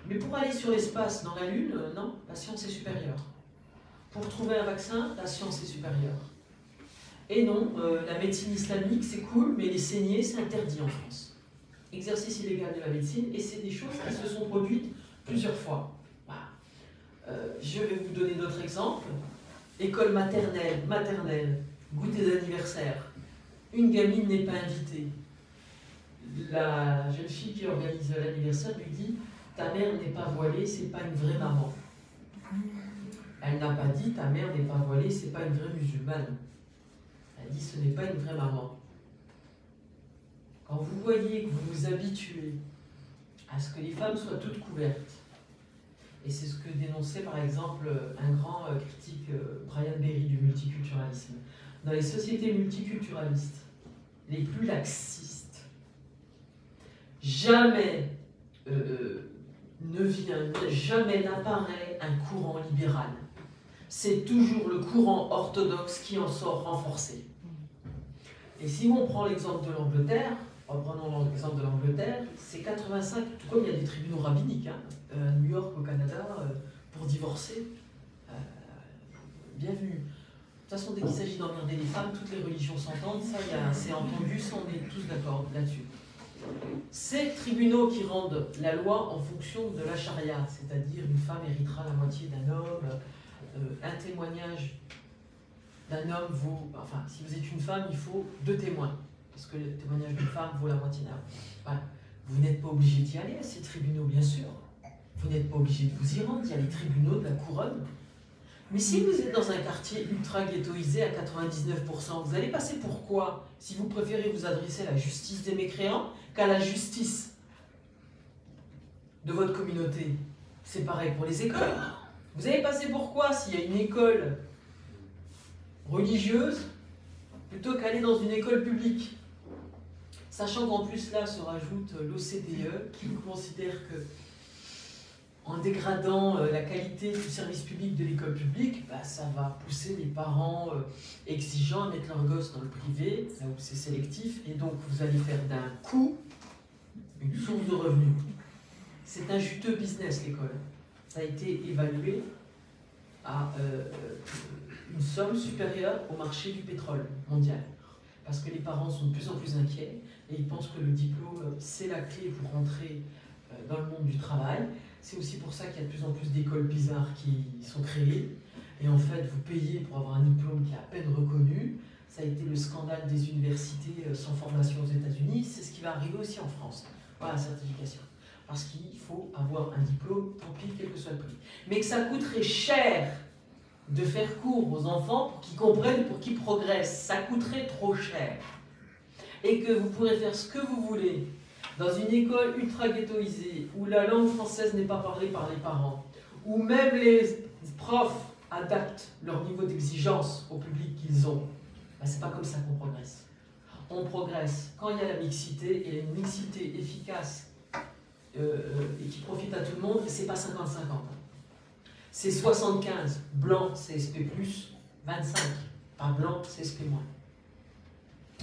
Mais pour aller sur l'espace, dans la Lune, euh, non, la science est supérieure. Pour trouver un vaccin, la science est supérieure. Et non, euh, la médecine islamique, c'est cool, mais les saignées, c'est interdit en France. Exercice illégal de la médecine, et c'est des choses qui se sont produites plusieurs fois. Euh, je vais vous donner d'autres exemples. École maternelle, maternelle, goûter d'anniversaire. Une gamine n'est pas invitée. La jeune fille qui organise l'anniversaire lui dit Ta mère n'est pas voilée, c'est pas une vraie maman. Elle n'a pas dit Ta mère n'est pas voilée, c'est pas une vraie musulmane. Elle dit ce n'est pas une vraie maman. Quand vous voyez que vous vous habituez à ce que les femmes soient toutes couvertes, et c'est ce que dénonçait par exemple un grand euh, critique euh, Brian Berry du multiculturalisme, dans les sociétés multiculturalistes les plus laxistes, jamais euh, ne vient, jamais n'apparaît un courant libéral. C'est toujours le courant orthodoxe qui en sort renforcé. Et si on prend l'exemple de l'Angleterre, reprenons l'exemple de l'Angleterre, c'est 85, tout comme il y a des tribunaux rabbiniques, hein, euh, New York au Canada, euh, pour divorcer. Euh, bienvenue. De toute façon, dès qu'il s'agit d'emmerder les femmes, toutes les religions s'entendent, ça c'est entendu, ça on est tous d'accord là-dessus. Ces tribunaux qui rendent la loi en fonction de la charia, c'est-à-dire une femme héritera la moitié d'un homme, un témoignage d'un homme vaut. Enfin, si vous êtes une femme, il faut deux témoins. Parce que le témoignage d'une femme vaut la moitié d'un homme. Vous n'êtes pas obligé d'y aller à ces tribunaux, bien sûr. Vous n'êtes pas obligé de vous y rendre. Il y a les tribunaux de la couronne. Mais si vous êtes dans un quartier ultra ghettoisé à 99%, vous allez passer pour quoi si vous préférez vous adresser à la justice des mécréants qu'à la justice de votre communauté? C'est pareil pour les écoles. Vous allez passer pour quoi s'il y a une école religieuse plutôt qu'aller dans une école publique? Sachant qu'en plus là se rajoute l'OCDE qui considère que en dégradant euh, la qualité du service public de l'école publique, bah, ça va pousser les parents euh, exigeants à mettre leurs gosses dans le privé, là où c'est sélectif, et donc vous allez faire d'un coup une source de revenus. C'est un juteux business l'école. Ça a été évalué à euh, une somme supérieure au marché du pétrole mondial. Parce que les parents sont de plus en plus inquiets et ils pensent que le diplôme, c'est la clé pour rentrer dans le monde du travail. C'est aussi pour ça qu'il y a de plus en plus d'écoles bizarres qui sont créées. Et en fait, vous payez pour avoir un diplôme qui est à peine reconnu. Ça a été le scandale des universités euh, sans formation aux États-Unis. C'est ce qui va arriver aussi en France. Voilà la certification. parce qu'il faut avoir un diplôme, tant pis, quel que soit le prix. Mais que ça coûterait cher de faire cours aux enfants pour qu'ils comprennent, pour qu'ils progressent. Ça coûterait trop cher. Et que vous pourrez faire ce que vous voulez dans une école ultra ghettoisée, où la langue française n'est pas parlée par les parents, où même les profs adaptent leur niveau d'exigence au public qu'ils ont, ben, c'est pas comme ça qu'on progresse. On progresse quand il y a la mixité, et une mixité efficace euh, et qui profite à tout le monde, c'est pas 50-50. C'est 75 blanc CSP+, 25 pas blanc CSP-.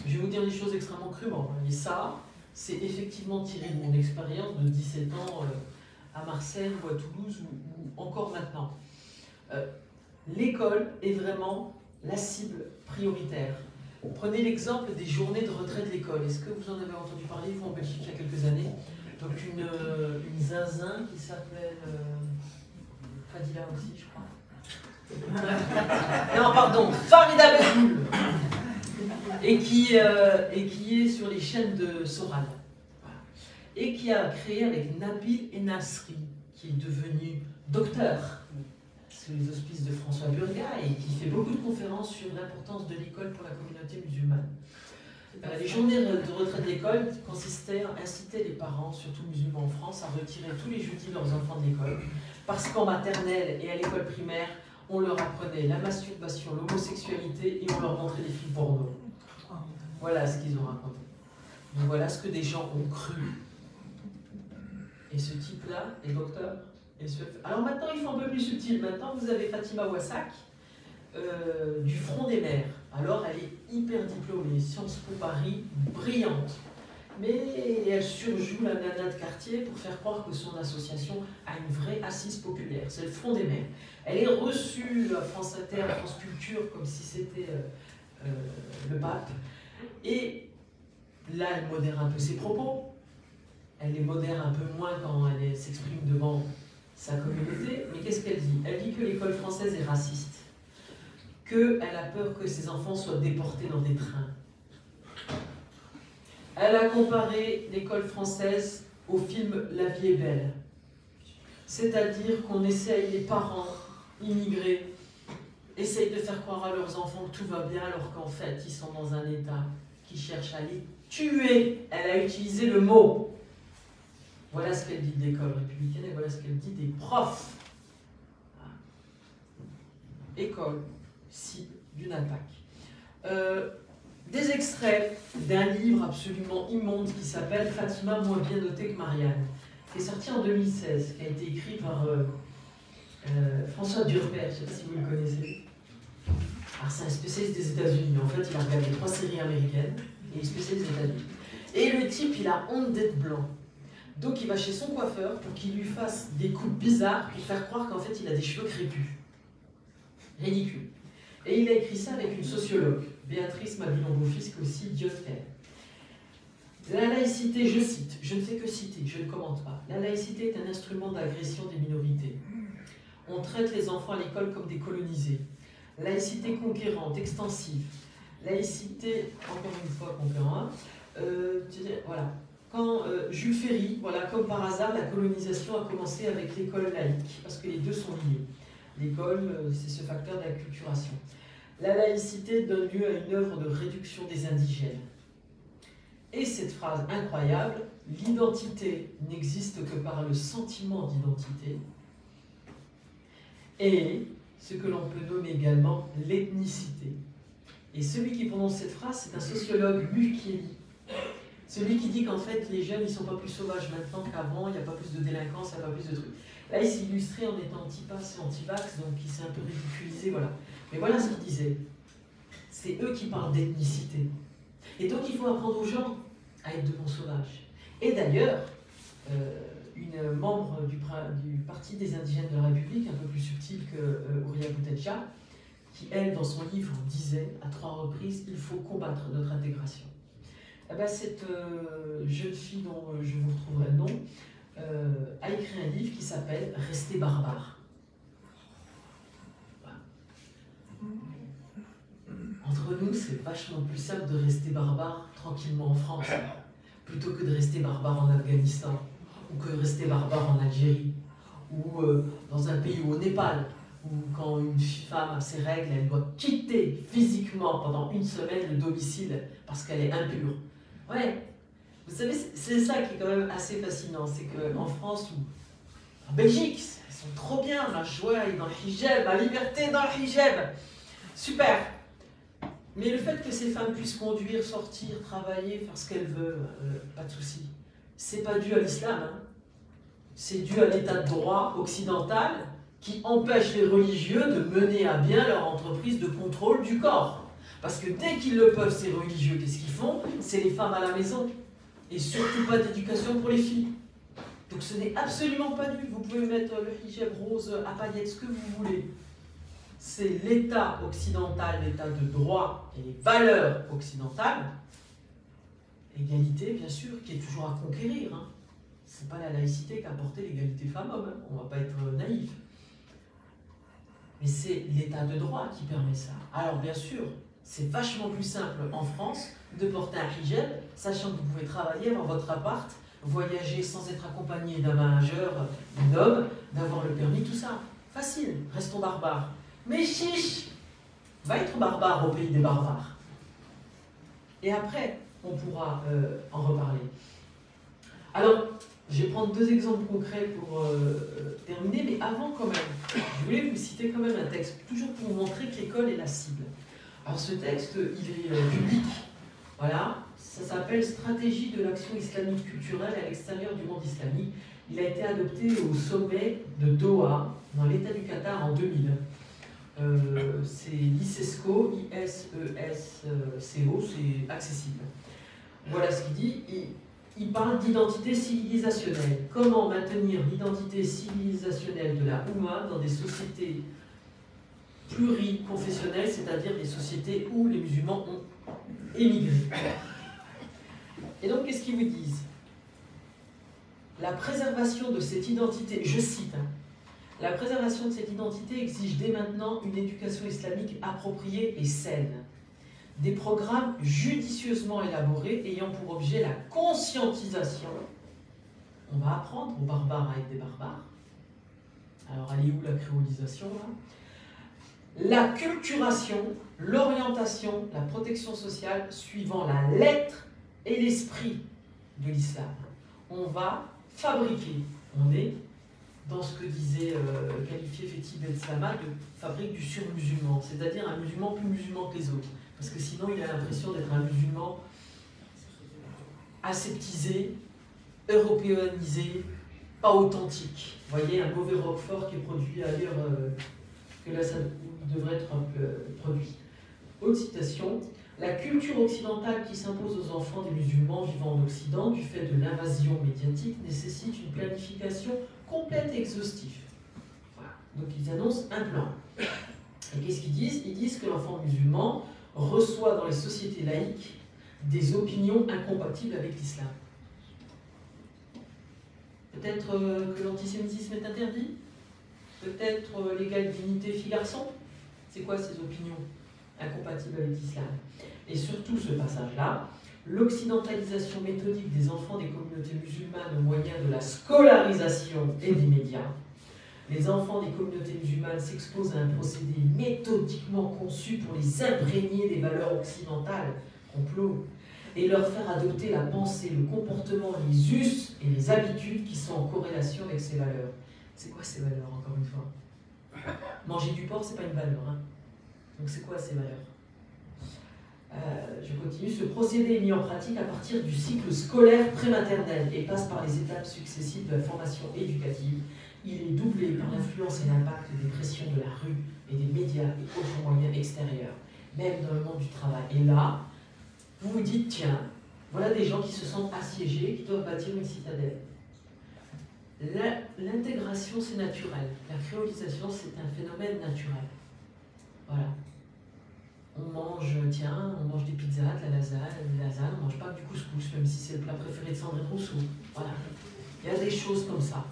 Je vais vous dire des choses extrêmement crûment. Hein. Et ça, c'est effectivement tiré de mon expérience de 17 ans euh, à Marseille ou à Toulouse ou, encore maintenant. Euh, l'école est vraiment la cible prioritaire. Prenez l'exemple des journées de retrait de l'école. Est-ce que vous en avez entendu parler Vous en Belgique il y a quelques années? Donc une, euh, une zinzin qui s'appelle Fadila aussi, je crois. non, pardon, Belhoul et qui, euh, et qui est sur les chaînes de Soral. Et qui a créé avec Nabil Enasri, qui est devenu docteur sous les auspices de François Burga et qui fait beaucoup de conférences sur l'importance de l'école pour la communauté musulmane. Euh, les journées de retraite de l'école consistaient à inciter les parents, surtout musulmans en France, à retirer tous les jeudis leurs enfants de l'école, parce qu'en maternelle et à l'école primaire, on leur apprenait la masturbation, l'homosexualité et on leur montrait des films porno. Voilà ce qu'ils ont raconté. Donc voilà ce que des gens ont cru. Et ce type-là est docteur. Et ce... Alors maintenant, il faut un peu plus subtil. Maintenant, vous avez Fatima Wassak, euh, du Front des Mers. Alors, elle est hyper diplômée, Sciences Po Paris, brillante. Mais elle surjoue la nana de quartier pour faire croire que son association a une vraie assise populaire. C'est le Front des Mers. Elle est reçue à France Inter, France Culture, comme si c'était euh, euh, le pape. Et là, elle modère un peu ses propos. Elle les modère un peu moins quand elle s'exprime devant sa communauté. Mais qu'est-ce qu'elle dit? Elle dit que l'école française est raciste. Qu'elle a peur que ses enfants soient déportés dans des trains. Elle a comparé l'école française au film La vie est belle. C'est-à-dire qu'on essaye, les parents immigrés, essayent de faire croire à leurs enfants que tout va bien alors qu'en fait ils sont dans un état cherche à les tuer. Elle a utilisé le mot. Voilà ce qu'elle dit de l'école républicaine et voilà ce qu'elle dit des profs. École, cible d'une attaque. Euh, des extraits d'un livre absolument immonde qui s'appelle Fatima moins bien notée que Marianne, qui est sorti en 2016, qui a été écrit par euh, euh, François Durper, je sais pas si vous le connaissez. Alors c'est un spécialiste des États-Unis, en fait il a regardé trois séries américaines, et il est spécialiste des États-Unis. Et le type, il a honte d'être blanc. Donc il va chez son coiffeur pour qu'il lui fasse des coupes bizarres, pour faire croire qu'en fait il a des cheveux crépus. Ridicule. Et il a écrit ça avec une sociologue, Béatrice Mabilon-Beaufils, aussi idiote La laïcité, je cite, je ne fais que citer, je ne commente pas. La laïcité est un instrument d'agression des minorités. On traite les enfants à l'école comme des colonisés laïcité conquérante, extensive, laïcité, encore une fois conquérante, euh, voilà. Quand euh, Jules Ferry, voilà, comme par hasard, la colonisation a commencé avec l'école laïque, parce que les deux sont liés. L'école, euh, c'est ce facteur d'acculturation. La laïcité donne lieu à une œuvre de réduction des indigènes. Et cette phrase incroyable, l'identité n'existe que par le sentiment d'identité, et ce que l'on peut nommer également l'ethnicité. Et celui qui prononce cette phrase, c'est un sociologue, Mukieli. Celui qui dit qu'en fait, les jeunes, ils sont pas plus sauvages maintenant qu'avant, il n'y a pas plus de délinquance, il n'y a pas plus de trucs. Là, il s'est illustré en étant anti-pass et anti-vax, donc il s'est un peu ridiculisé, voilà. Mais voilà ce qu'il disait. C'est eux qui parlent d'ethnicité. Et donc, il faut apprendre aux gens à être de bons sauvages. Et d'ailleurs, euh, une membre du, Parti des indigènes de la République, un peu plus subtile que euh, qui, elle, dans son livre, disait à trois reprises il faut combattre notre intégration. Eh ben, cette euh, jeune fille dont euh, je vous retrouverai le nom euh, a écrit un livre qui s'appelle Rester barbare. Entre nous, c'est vachement plus simple de rester barbare tranquillement en France plutôt que de rester barbare en Afghanistan ou que rester barbare en Algérie, ou euh, dans un pays ou au Népal, où quand une femme a ses règles, elle doit quitter physiquement pendant une semaine le domicile parce qu'elle est impure. Ouais, vous savez, c'est ça qui est quand même assez fascinant, c'est qu'en France ou en Belgique, elles sont trop bien, la joie est dans le hijab, la liberté dans le hijab. Super. Mais le fait que ces femmes puissent conduire, sortir, travailler, faire ce qu'elles veulent, euh, pas de souci. C'est pas dû à l'islam, hein. C'est dû à l'état de droit occidental qui empêche les religieux de mener à bien leur entreprise de contrôle du corps. Parce que dès qu'ils le peuvent, ces religieux, qu'est-ce qu'ils font? C'est les femmes à la maison. Et surtout pas d'éducation pour les filles. Donc ce n'est absolument pas nu. Vous pouvez mettre le hijab rose à paillettes, ce que vous voulez. C'est l'État occidental, l'État de droit et les valeurs occidentales. Égalité, bien sûr, qui est toujours à conquérir. Hein. Ce n'est pas la laïcité qui a l'égalité femmes-hommes. Hein. On va pas être naïf. Mais c'est l'état de droit qui permet ça. Alors bien sûr, c'est vachement plus simple en France de porter un hijab, sachant que vous pouvez travailler dans votre appart, voyager sans être accompagné d'un manager, d'homme, d'avoir le permis, tout ça. Facile, restons barbares. Mais chiche Va être barbare au pays des barbares. Et après, on pourra euh, en reparler. Alors, je vais prendre deux exemples concrets pour euh, terminer, mais avant quand même, je voulais vous citer quand même un texte, toujours pour montrer que l'école est la cible. Alors ce texte, il est euh, public, voilà, ça s'appelle Stratégie de l'action islamique culturelle à l'extérieur du monde islamique. Il a été adopté au sommet de Doha, dans l'État du Qatar, en 2000. Euh, c'est l'ISESCO, I-S-E-S-C-O, c'est accessible. Voilà ce qu'il dit il parle d'identité civilisationnelle. Comment maintenir l'identité civilisationnelle de la Oumma dans des sociétés pluriconfessionnelles, c'est-à-dire des sociétés où les musulmans ont émigré. Et donc, qu'est-ce qu'ils vous disent? La préservation de cette identité, je cite, hein, la préservation de cette identité exige dès maintenant une éducation islamique appropriée et saine des programmes judicieusement élaborés ayant pour objet la conscientisation. On va apprendre aux barbares à être des barbares. Alors, est où la créolisation La culturation, l'orientation, la protection sociale suivant la lettre et l'esprit de l'islam. On va fabriquer, on est dans ce que disait euh, qualifié Fethi Ben Slama de fabrique du surmusulman, c'est-à-dire un musulman plus musulman que les autres. Parce que sinon, il a l'impression d'être un musulman aseptisé, européanisé, pas authentique. Vous voyez, un mauvais roquefort qui est produit ailleurs euh, que là, ça devrait être un peu euh, produit. Autre citation. La culture occidentale qui s'impose aux enfants des musulmans vivant en Occident du fait de l'invasion médiatique nécessite une planification complète et exhaustive. Voilà. Donc ils annoncent un plan. Et qu'est-ce qu'ils disent? Ils disent que l'enfant musulman reçoit dans les sociétés laïques des opinions incompatibles avec l'islam. Peut-être euh, que l'antisémitisme est interdit? Peut-être euh, l'égale dignité fille-garçon C'est quoi ces opinions incompatibles avec l'islam? Et surtout ce passage-là, l'occidentalisation méthodique des enfants des communautés musulmanes au moyen de la scolarisation et des médias, les enfants des communautés musulmanes s'exposent à un procédé méthodiquement conçu pour les imprégner des valeurs occidentales, complot, et leur faire adopter la pensée, le comportement, les us et les habitudes qui sont en corrélation avec ces valeurs. C'est quoi ces valeurs, encore une fois? Manger du porc, c'est pas une valeur. Hein Donc c'est quoi ces valeurs? Euh, je continue. Ce procédé est mis en pratique à partir du cycle scolaire prématernel et passe par les étapes successives de la formation éducative il est doublé par l'influence et l'impact des pressions de la rue et des médias et autres moyens extérieurs, même dans le monde du travail. Et là, vous vous dites, tiens, voilà des gens qui se sentent assiégés, qui doivent bâtir une citadelle. L'intégration, c'est naturel. La créolisation, c'est un phénomène naturel. Voilà. On mange, tiens, on mange des pizzas, de la lasagne, la lasagne, on mange pas du couscous, même si c'est le plat préféré de Sandrine Rousseau. Voilà. Il y a des choses comme ça.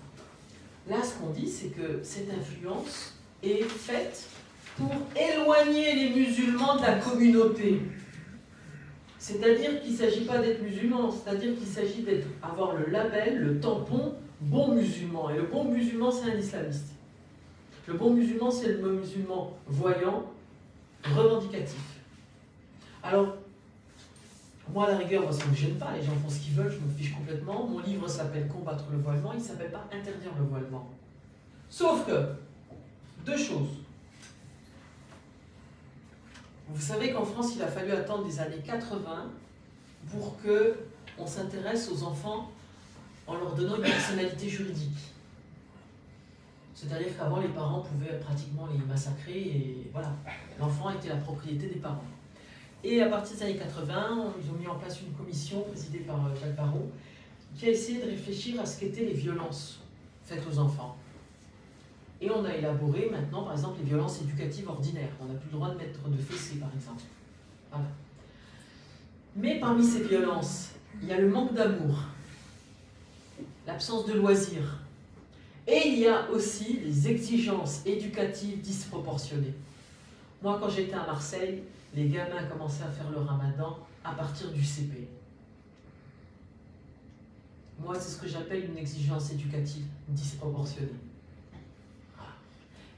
Là, ce qu'on dit, c'est que cette influence est faite pour éloigner les musulmans de la communauté. C'est-à-dire qu'il ne s'agit pas d'être musulman, c'est-à-dire qu'il s'agit d'avoir le label, le tampon bon musulman. Et le bon musulman, c'est un islamiste. Le bon musulman, c'est le musulman voyant, revendicatif. Alors, moi, à la rigueur, ça ne me gêne pas, les gens font ce qu'ils veulent, je me fiche complètement. Mon livre s'appelle Combattre le voilement, il ne s'appelle pas Interdire le voilement. Sauf que, deux choses. Vous savez qu'en France, il a fallu attendre des années 80 pour que on s'intéresse aux enfants en leur donnant une personnalité juridique. C'est-à-dire qu'avant, les parents pouvaient pratiquement les massacrer et voilà, l'enfant était la propriété des parents. Et à partir des années 80, ils ont mis en place une commission présidée par euh, Jacques Barrault qui a essayé de réfléchir à ce qu'étaient les violences faites aux enfants. Et on a élaboré maintenant, par exemple, les violences éducatives ordinaires. On n'a plus le droit de mettre de fessées, par exemple. Voilà. Mais parmi ces violences, il y a le manque d'amour, l'absence de loisirs, et il y a aussi les exigences éducatives disproportionnées. Moi, quand j'étais à Marseille, les gamins commençaient à faire le ramadan à partir du CP. Moi, c'est ce que j'appelle une exigence éducative disproportionnée.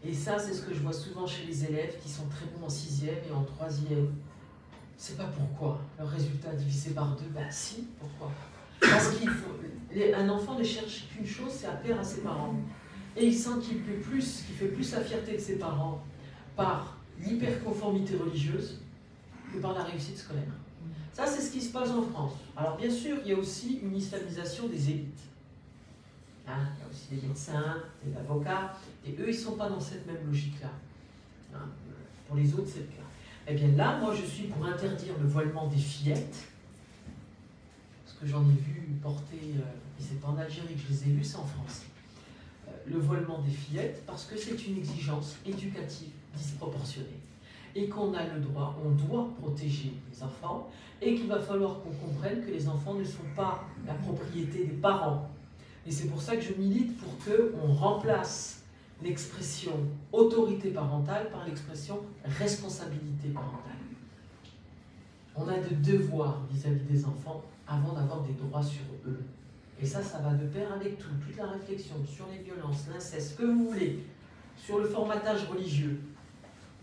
Et ça, c'est ce que je vois souvent chez les élèves qui sont très bons en sixième et en troisième. C'est pas pourquoi. Leur résultat divisé par deux, ben si, pourquoi? Parce qu'un enfant ne cherche qu'une chose, c'est à plaire à ses parents. Et il sent qu'il peut plus, qu'il fait plus la fierté de ses parents par l'hyperconformité religieuse que par la réussite scolaire. Ça, c'est ce qui se passe en France. Alors, bien sûr, il y a aussi une islamisation des élites. Hein, il y a aussi des médecins, des avocats, et eux, ils ne sont pas dans cette même logique-là. Hein, pour les autres, c'est le cas. Eh bien là, moi, je suis pour interdire le voilement des fillettes, parce que j'en ai vu porter, euh, et c'est pas en Algérie que je les ai vus, c'est en France. Euh, le voilement des fillettes, parce que c'est une exigence éducative disproportionnée. Et qu'on a le droit, on doit protéger les enfants, et qu'il va falloir qu'on comprenne que les enfants ne sont pas la propriété des parents. Et c'est pour ça que je milite pour qu'on remplace l'expression autorité parentale par l'expression responsabilité parentale. On a de devoirs vis-à-vis des enfants avant d'avoir des droits sur eux. Et ça, ça va de pair avec tout, toute la réflexion sur les violences, l'inceste, ce que vous voulez, sur le formatage religieux.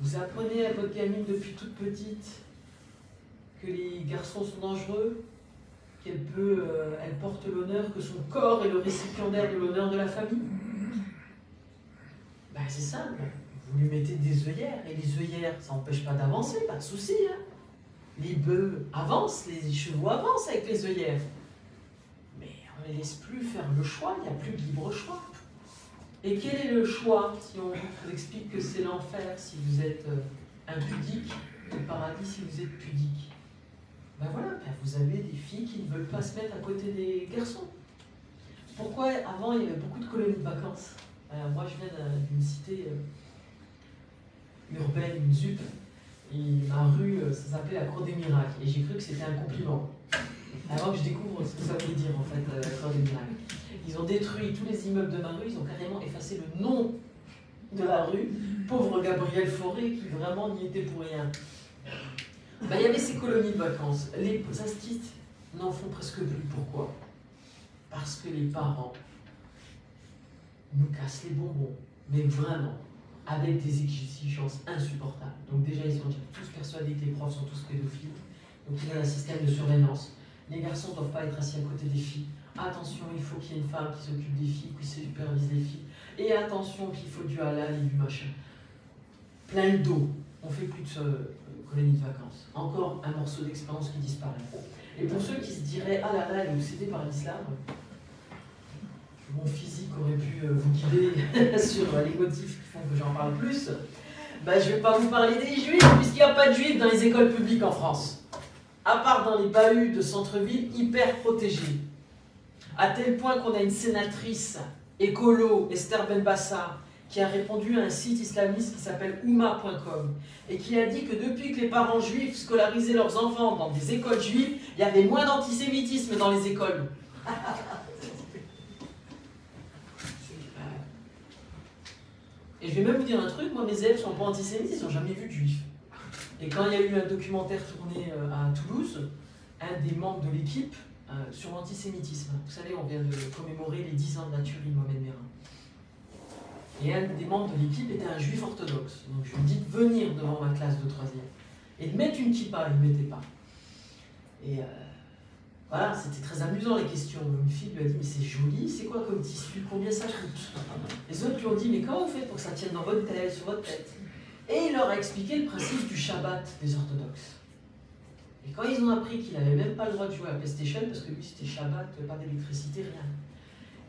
Vous apprenez à votre gamine depuis toute petite que les garçons sont dangereux, qu'elle peut, euh, elle porte l'honneur, que son corps est le récipiendaire de l'honneur de la famille. Ben, c'est simple, vous lui mettez des œillères, et les œillères, ça n'empêche pas d'avancer, pas de souci. Hein. Les bœufs avancent, les chevaux avancent avec les œillères. Mais on ne les laisse plus faire le choix, il n'y a plus de libre choix. Et quel est le choix si on vous explique que c'est l'enfer si vous êtes euh, impudique, le paradis si vous êtes pudique? Ben voilà, ben vous avez des filles qui ne veulent pas se mettre à côté des garçons. Pourquoi avant il y avait beaucoup de colonies de vacances? Euh, moi, je viens d'une cité euh, urbaine, une ZUP, et ma rue, ça s'appelait la Cour des Miracles, et j'ai cru que c'était un compliment. Avant que je découvre ce que ça voulait dire, en fait, la Cour des Miracles. Ils ont détruit tous les immeubles de ma rue, ils ont carrément effacé le nom de la rue. Pauvre Gabriel Fauré, qui vraiment n'y était pour rien. Ben, il y avait ces colonies de vacances. Les instituts n'en font presque plus. Pourquoi? Parce que les parents nous casse les bonbons, mais vraiment, avec des exigences insupportables. Donc déjà, ils sont tous persuadés que les profs sont tous pédophiles. Donc il y a un système de surveillance. Les garçons ne doivent pas être assis à côté des filles. Attention, il faut qu'il y ait une femme qui s'occupe des filles, qui supervise les filles. Et attention qu'il faut du halal et du machin. Plein d'eau. On fait plus de euh, colonie de vacances. Encore un morceau d'expérience qui disparaît. Et pour ceux qui se diraient, ah là là, elle est obsédée par l'islam, mon physique aurait pu euh, vous guider sur les motifs qui font que j'en parle plus, bah, je ne vais pas vous parler des juifs, puisqu'il n'y a pas de juifs dans les écoles publiques en France. À part dans les bahuts de centre-ville hyper protégés. À tel point qu'on a une sénatrice écolo, Esther Benbassa, qui a répondu à un site islamiste qui s'appelle ouma.com et qui a dit que depuis que les parents juifs scolarisaient leurs enfants dans des écoles juives, il y avait moins d'antisémitisme dans les écoles. Et je vais même vous dire un truc, moi mes élèves sont pas antisémites, ils n'ont jamais vu de juifs. Et quand il y a eu un documentaire tourné euh, à Toulouse, un des membres de l'équipe, sur l'antisémitisme. Vous savez, on vient de commémorer les 10 ans de la tuerie de Mohamed Merah. Et un des membres de l'équipe était un juif orthodoxe. Donc je lui dis de venir devant ma classe de troisième et de mettre une kippa, il ne mettait pas. Et euh, voilà, c'était très amusant les questions. Une fille lui a dit Mais c'est joli, c'est quoi comme tissu? Combien ça coûte? Les autres lui ont dit Mais comment vous faites pour que ça tienne dans votre tête, sur votre tête? Et il leur a expliqué le principe du Shabbat des orthodoxes. Et quand ils ont appris qu'il n'avait même pas le droit de jouer à PlayStation, parce que lui c'était Shabbat, pas d'électricité, rien.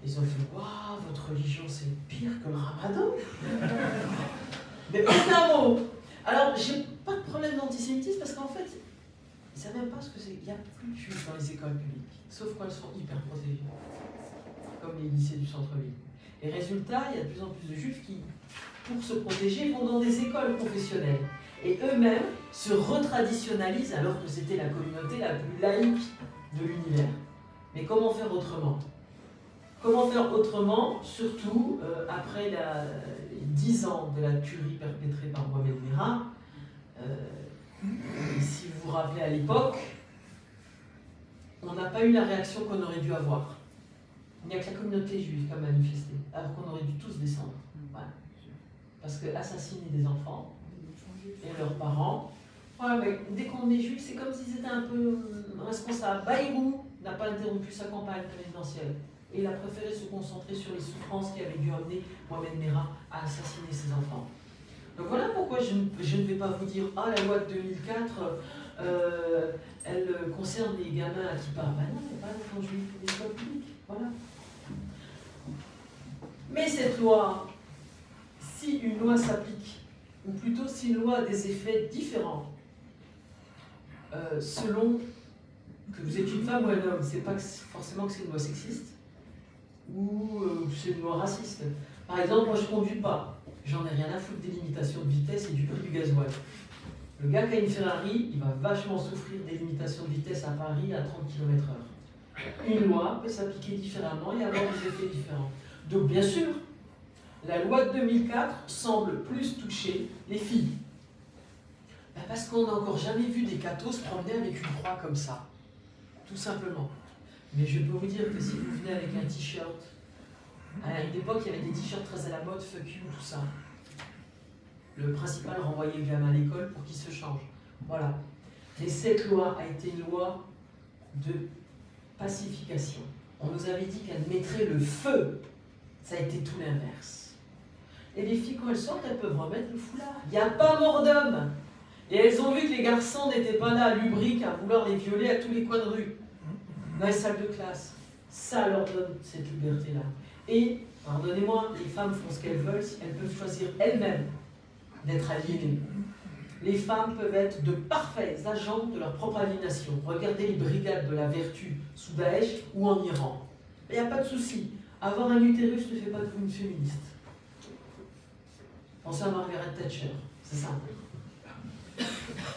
Ils ont fait Waouh, votre religion c'est pire que le ramadan Mais aucun mot Alors, j'ai pas de problème d'antisémitisme parce qu'en fait, ils ne savent même pas ce que c'est. Il n'y a plus de juifs dans les écoles publiques, sauf quand elles sont hyper protégées, comme les lycées du centre-ville. Et résultat, il y a de plus en plus de juifs qui, pour se protéger, vont dans des écoles professionnelles. Et eux-mêmes se retraditionnalisent alors que c'était la communauté la plus laïque de l'univers. Mais comment faire autrement? Comment faire autrement, surtout euh, après les dix ans de la tuerie perpétrée par Mohamed Merah? Euh, Si vous vous rappelez à l'époque, on n'a pas eu la réaction qu'on aurait dû avoir. Il n'y a que la communauté juive qui a manifesté, alors qu'on aurait dû tous descendre. Parce que assassiner des enfants et leurs parents, dès qu'on est juif, c'est comme s'ils étaient un peu responsables. Bayrou n'a pas interrompu sa campagne présidentielle et il a préféré se concentrer sur les souffrances qui avaient dû amener Mohamed Merah à assassiner ses enfants. Donc voilà pourquoi je, ne vais pas vous dire Ah, la loi de 2004, euh, elle concerne les gamins à qui parlent. Ben non, c'est pas quand je lis l'école publique. Voilà. Mais cette loi, si une loi s'applique, ou plutôt si une loi a des effets différents, euh, selon que vous êtes une femme ou un homme, c'est pas forcément que c'est une loi sexiste, ou euh, c'est une loi raciste. Par exemple, moi je conduis pas. J'en ai rien à foutre des limitations de vitesse et du prix du gasoil. Le gars qui a une Ferrari, il va vachement souffrir des limitations de vitesse à Paris à 30 km/h. Une loi peut s'appliquer différemment et avoir des effets différents. Donc bien sûr, la loi de 2004 semble plus toucher les filles. Ben, parce qu'on n'a encore jamais vu des cathos se promener avec une croix comme ça. Tout simplement. Mais je peux vous dire que si vous venez avec un t-shirt, à une époque, il y avait des t-shirts très à la mode, fuck you, tout ça. Le principal renvoyait le gamin à l'école pour qu'il se change. Voilà. Et cette loi a été une loi de pacification. On nous avait dit qu'elle mettrait le feu. Ça a été tout l'inverse. Et les filles, quand elles sortent, elles peuvent remettre le foulard. Il n'y a pas mort d'homme. Et elles ont vu que les garçons n'étaient pas là, lubriques, à vouloir les violer à tous les coins de rue dans les salles de classe. Ça leur donne cette liberté-là. Et, pardonnez-moi, les femmes font ce qu'elles veulent, elles peuvent choisir elles-mêmes d'être aliénées. Les femmes peuvent être de parfaits agents de leur propre aliénation. Regardez les brigades de la vertu sous Daesh ou en Iran. Il n'y a pas de souci. Avoir un utérus ne fait pas de vous une féministe. Pensez à Margaret Thatcher, c'est simple.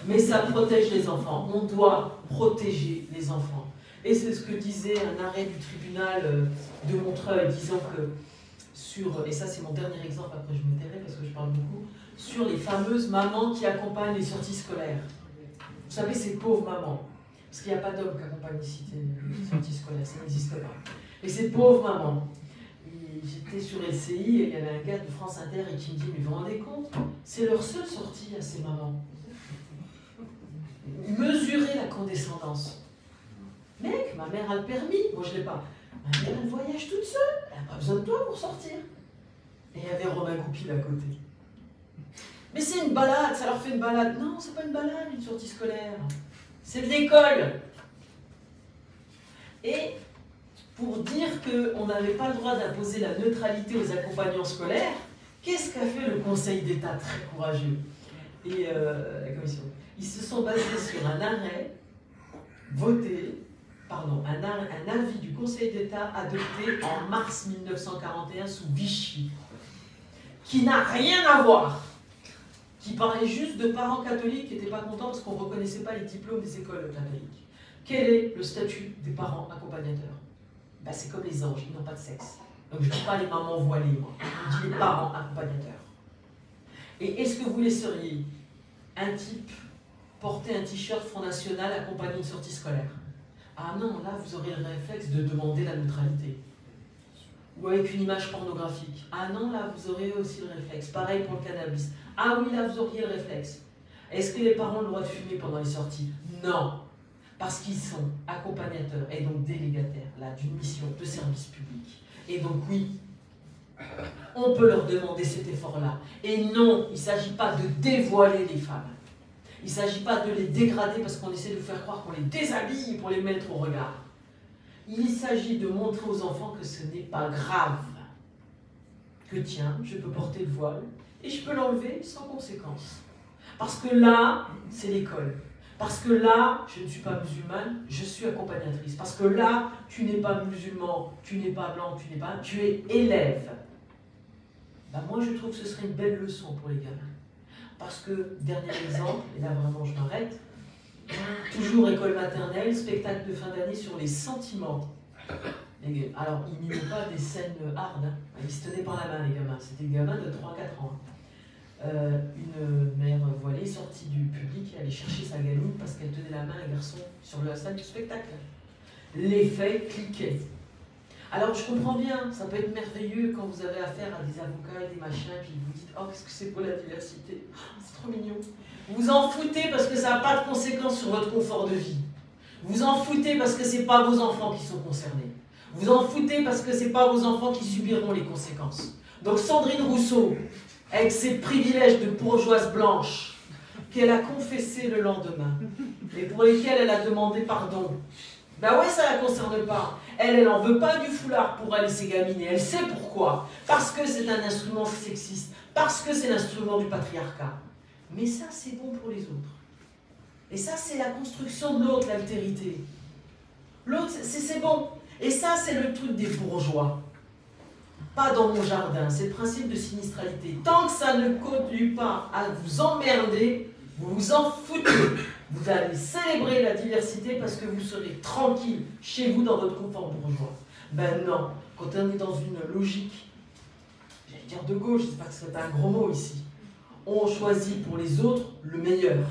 Mais ça protège les enfants. On doit protéger les enfants. Et c'est ce que disait un arrêt du tribunal euh, de Montreuil, disant que sur, et ça c'est mon dernier exemple, après je me parce que je parle beaucoup, sur les fameuses mamans qui accompagnent les sorties scolaires. Vous savez, ces pauvres mamans, parce qu'il n'y a pas d'hommes qui accompagnent les sorties scolaires, ça n'existe pas. Et ces pauvres mamans, j'étais sur LCI et il y avait un gars de France Inter et qui me dit, mais vous vous rendez compte, c'est leur seule sortie à ces mamans. Mesurez la condescendance. Mec, ma mère a le permis, moi je l'ai pas. Ma mère, elle voyage toute seule, elle n'a pas besoin de toi pour sortir. Et il y avait Romain Goupil à côté. Mais c'est une balade, ça leur fait une balade. Non, c'est pas une balade, une sortie scolaire. C'est de l'école. Et pour dire qu'on n'avait pas le droit d'imposer la neutralité aux accompagnants scolaires, qu'est-ce qu'a fait le Conseil d'État très courageux et euh, la Commission? Ils se sont basés sur un arrêt voté pardon, un, un, avis du Conseil d'État adopté en mars 1941 sous Vichy, qui n'a rien à voir, qui parlait juste de parents catholiques qui n'étaient pas contents parce qu'on ne reconnaissait pas les diplômes des écoles catholiques. Quel est le statut des parents accompagnateurs? Ben, C'est comme les anges, ils n'ont pas de sexe. Donc je ne dis pas les mamans voilées, moi. Je dis les parents accompagnateurs. Et est-ce que vous laisseriez un type porter un t-shirt Front National accompagné d'une sortie scolaire Ah non, là, vous aurez le réflexe de demander la neutralité. Ou avec une image pornographique. Ah non, là, vous aurez aussi le réflexe. Pareil pour le cannabis. Ah oui, là, vous auriez le réflexe. Est-ce que les parents ont le droit de fumer pendant les sorties? Non. Parce qu'ils sont accompagnateurs et donc délégataires d'une mission de service public. Et donc oui, on peut leur demander cet effort-là. Et non, il ne s'agit pas de dévoiler les femmes. Il ne s'agit pas de les dégrader parce qu'on essaie de faire croire qu'on les déshabille pour les mettre au regard. Il s'agit de montrer aux enfants que ce n'est pas grave. Que tiens, je peux porter le voile et je peux l'enlever sans conséquence. Parce que là, c'est l'école. Parce que là, je ne suis pas musulmane, je suis accompagnatrice. Parce que là, tu n'es pas musulman, tu n'es pas blanc, tu n'es pas... Tu es élève. Ben moi, je trouve que ce serait une belle leçon pour les gamins. Parce que, dernier exemple, et là vraiment je m'arrête, toujours école maternelle, spectacle de fin d'année sur les sentiments. alors, ils n'y pas des scènes hard, hein. ils se tenaient par la main, les gamins. C'était des gamins de 3-4 ans. Euh, une mère voilée sortie du public et allait chercher sa gamine parce qu'elle tenait la main à un garçon sur la salle du spectacle. L'effet cliquait. Alors je comprends bien, ça peut être merveilleux quand vous avez affaire à des avocats et des machins, puis vous dites Oh, qu'est-ce que c'est pour la diversité? C'est trop mignon. Vous vous en foutez parce que ça n'a pas de conséquences sur votre confort de vie. Vous en foutez parce que ce n'est pas vos enfants qui sont concernés. Vous en foutez parce que ce n'est pas vos enfants qui subiront les conséquences. Donc Sandrine Rousseau, avec ses privilèges de bourgeoise blanche, qu'elle a confessé le lendemain, et pour lesquels elle a demandé pardon. Ben ouais, ça ne la concerne pas. Elle, elle n'en veut pas du foulard pour aller ses gamines, et elle sait pourquoi. Parce que c'est un instrument sexiste, parce que c'est l'instrument du patriarcat. Mais ça, c'est bon pour les autres. Et ça, c'est la construction de l'autre, l'altérité. L'autre, c'est bon. Et ça, c'est le truc des bourgeois pas dans mon jardin. C'est le principe de sinistralité. Tant que ça ne conduit pas à vous emmerder, vous vous en foutez. Vous allez célébrer la diversité parce que vous serez tranquille chez vous dans votre confort bourgeois. Ben non, quand on est dans une logique, j'allais dire de gauche, sais pas que ce serait un gros mot ici, on choisit pour les autres le meilleur.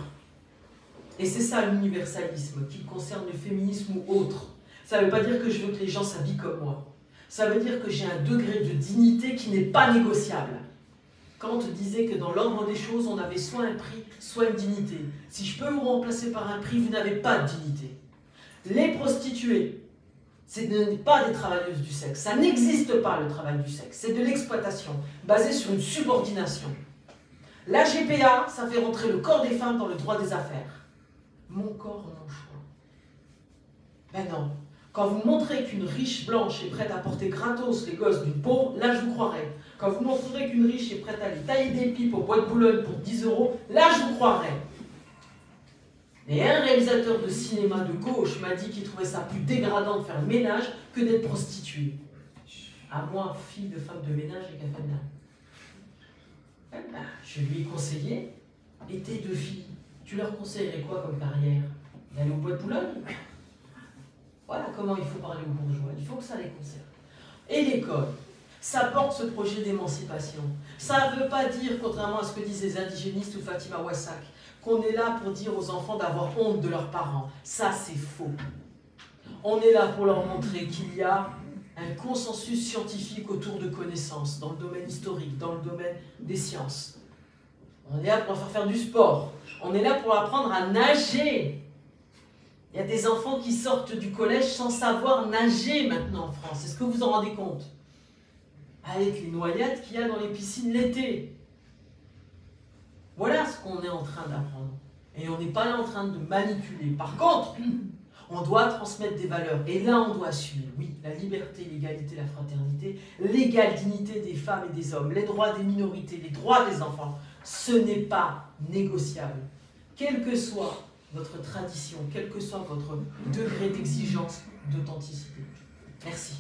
Et c'est ça l'universalisme, qu'il concerne le féminisme ou autre. Ça ne veut pas dire que je veux que les gens s'habillent comme moi ça veut dire que j'ai un degré de dignité qui n'est pas négociable. Kant disait que dans l'ordre des choses, on avait soit un prix, soit une dignité. Si je peux vous remplacer par un prix, vous n'avez pas de dignité. Les prostituées, ce n'est pas des travailleuses du sexe. Ça n'existe pas le travail du sexe. C'est de l'exploitation, basée sur une subordination. La GPA, ça fait rentrer le corps des femmes dans le droit des affaires. Mon corps, mon choix. Ben non, quand vous montrez qu'une riche blanche est prête à porter gratos les gosses d'une pauvre, là je vous croirai. Quand vous montrerez qu'une riche est prête à aller tailler des pipes au bois de Boulogne pour 10 euros, là je vous croirai. Et un réalisateur de cinéma de gauche m'a dit qu'il trouvait ça plus dégradant de faire le ménage que d'être prostituée. À moi, fille de femme de ménage et café eh ben, Je lui ai conseillé, et tes deux filles, tu leur conseillerais quoi comme carrière? D'aller au bois de Boulogne? Voilà comment il faut parler aux bourgeois. Il faut que ça les concerne. Et l'école, ça porte ce projet d'émancipation. Ça ne veut pas dire, contrairement à ce que disent les indigénistes ou Fatima Wassak, qu'on est là pour dire aux enfants d'avoir honte de leurs parents. Ça, c'est faux. On est là pour leur montrer qu'il y a un consensus scientifique autour de connaissances, dans le domaine historique, dans le domaine des sciences. On est là pour leur faire faire du sport. On est là pour apprendre à nager. Il y a des enfants qui sortent du collège sans savoir nager maintenant en France. Est-ce que vous en rendez compte? Avec les noyades qu'il y a dans les piscines l'été. Voilà ce qu'on est en train d'apprendre. Et on n'est pas en train de manipuler. Par contre, on doit transmettre des valeurs. Et là, on doit assumer, oui, la liberté, l'égalité, la fraternité, l'égale dignité des femmes et des hommes, les droits des minorités, les droits des enfants. Ce n'est pas négociable. Quel que soit votre tradition, quel que soit votre degré d'exigence, d'authenticité. Merci.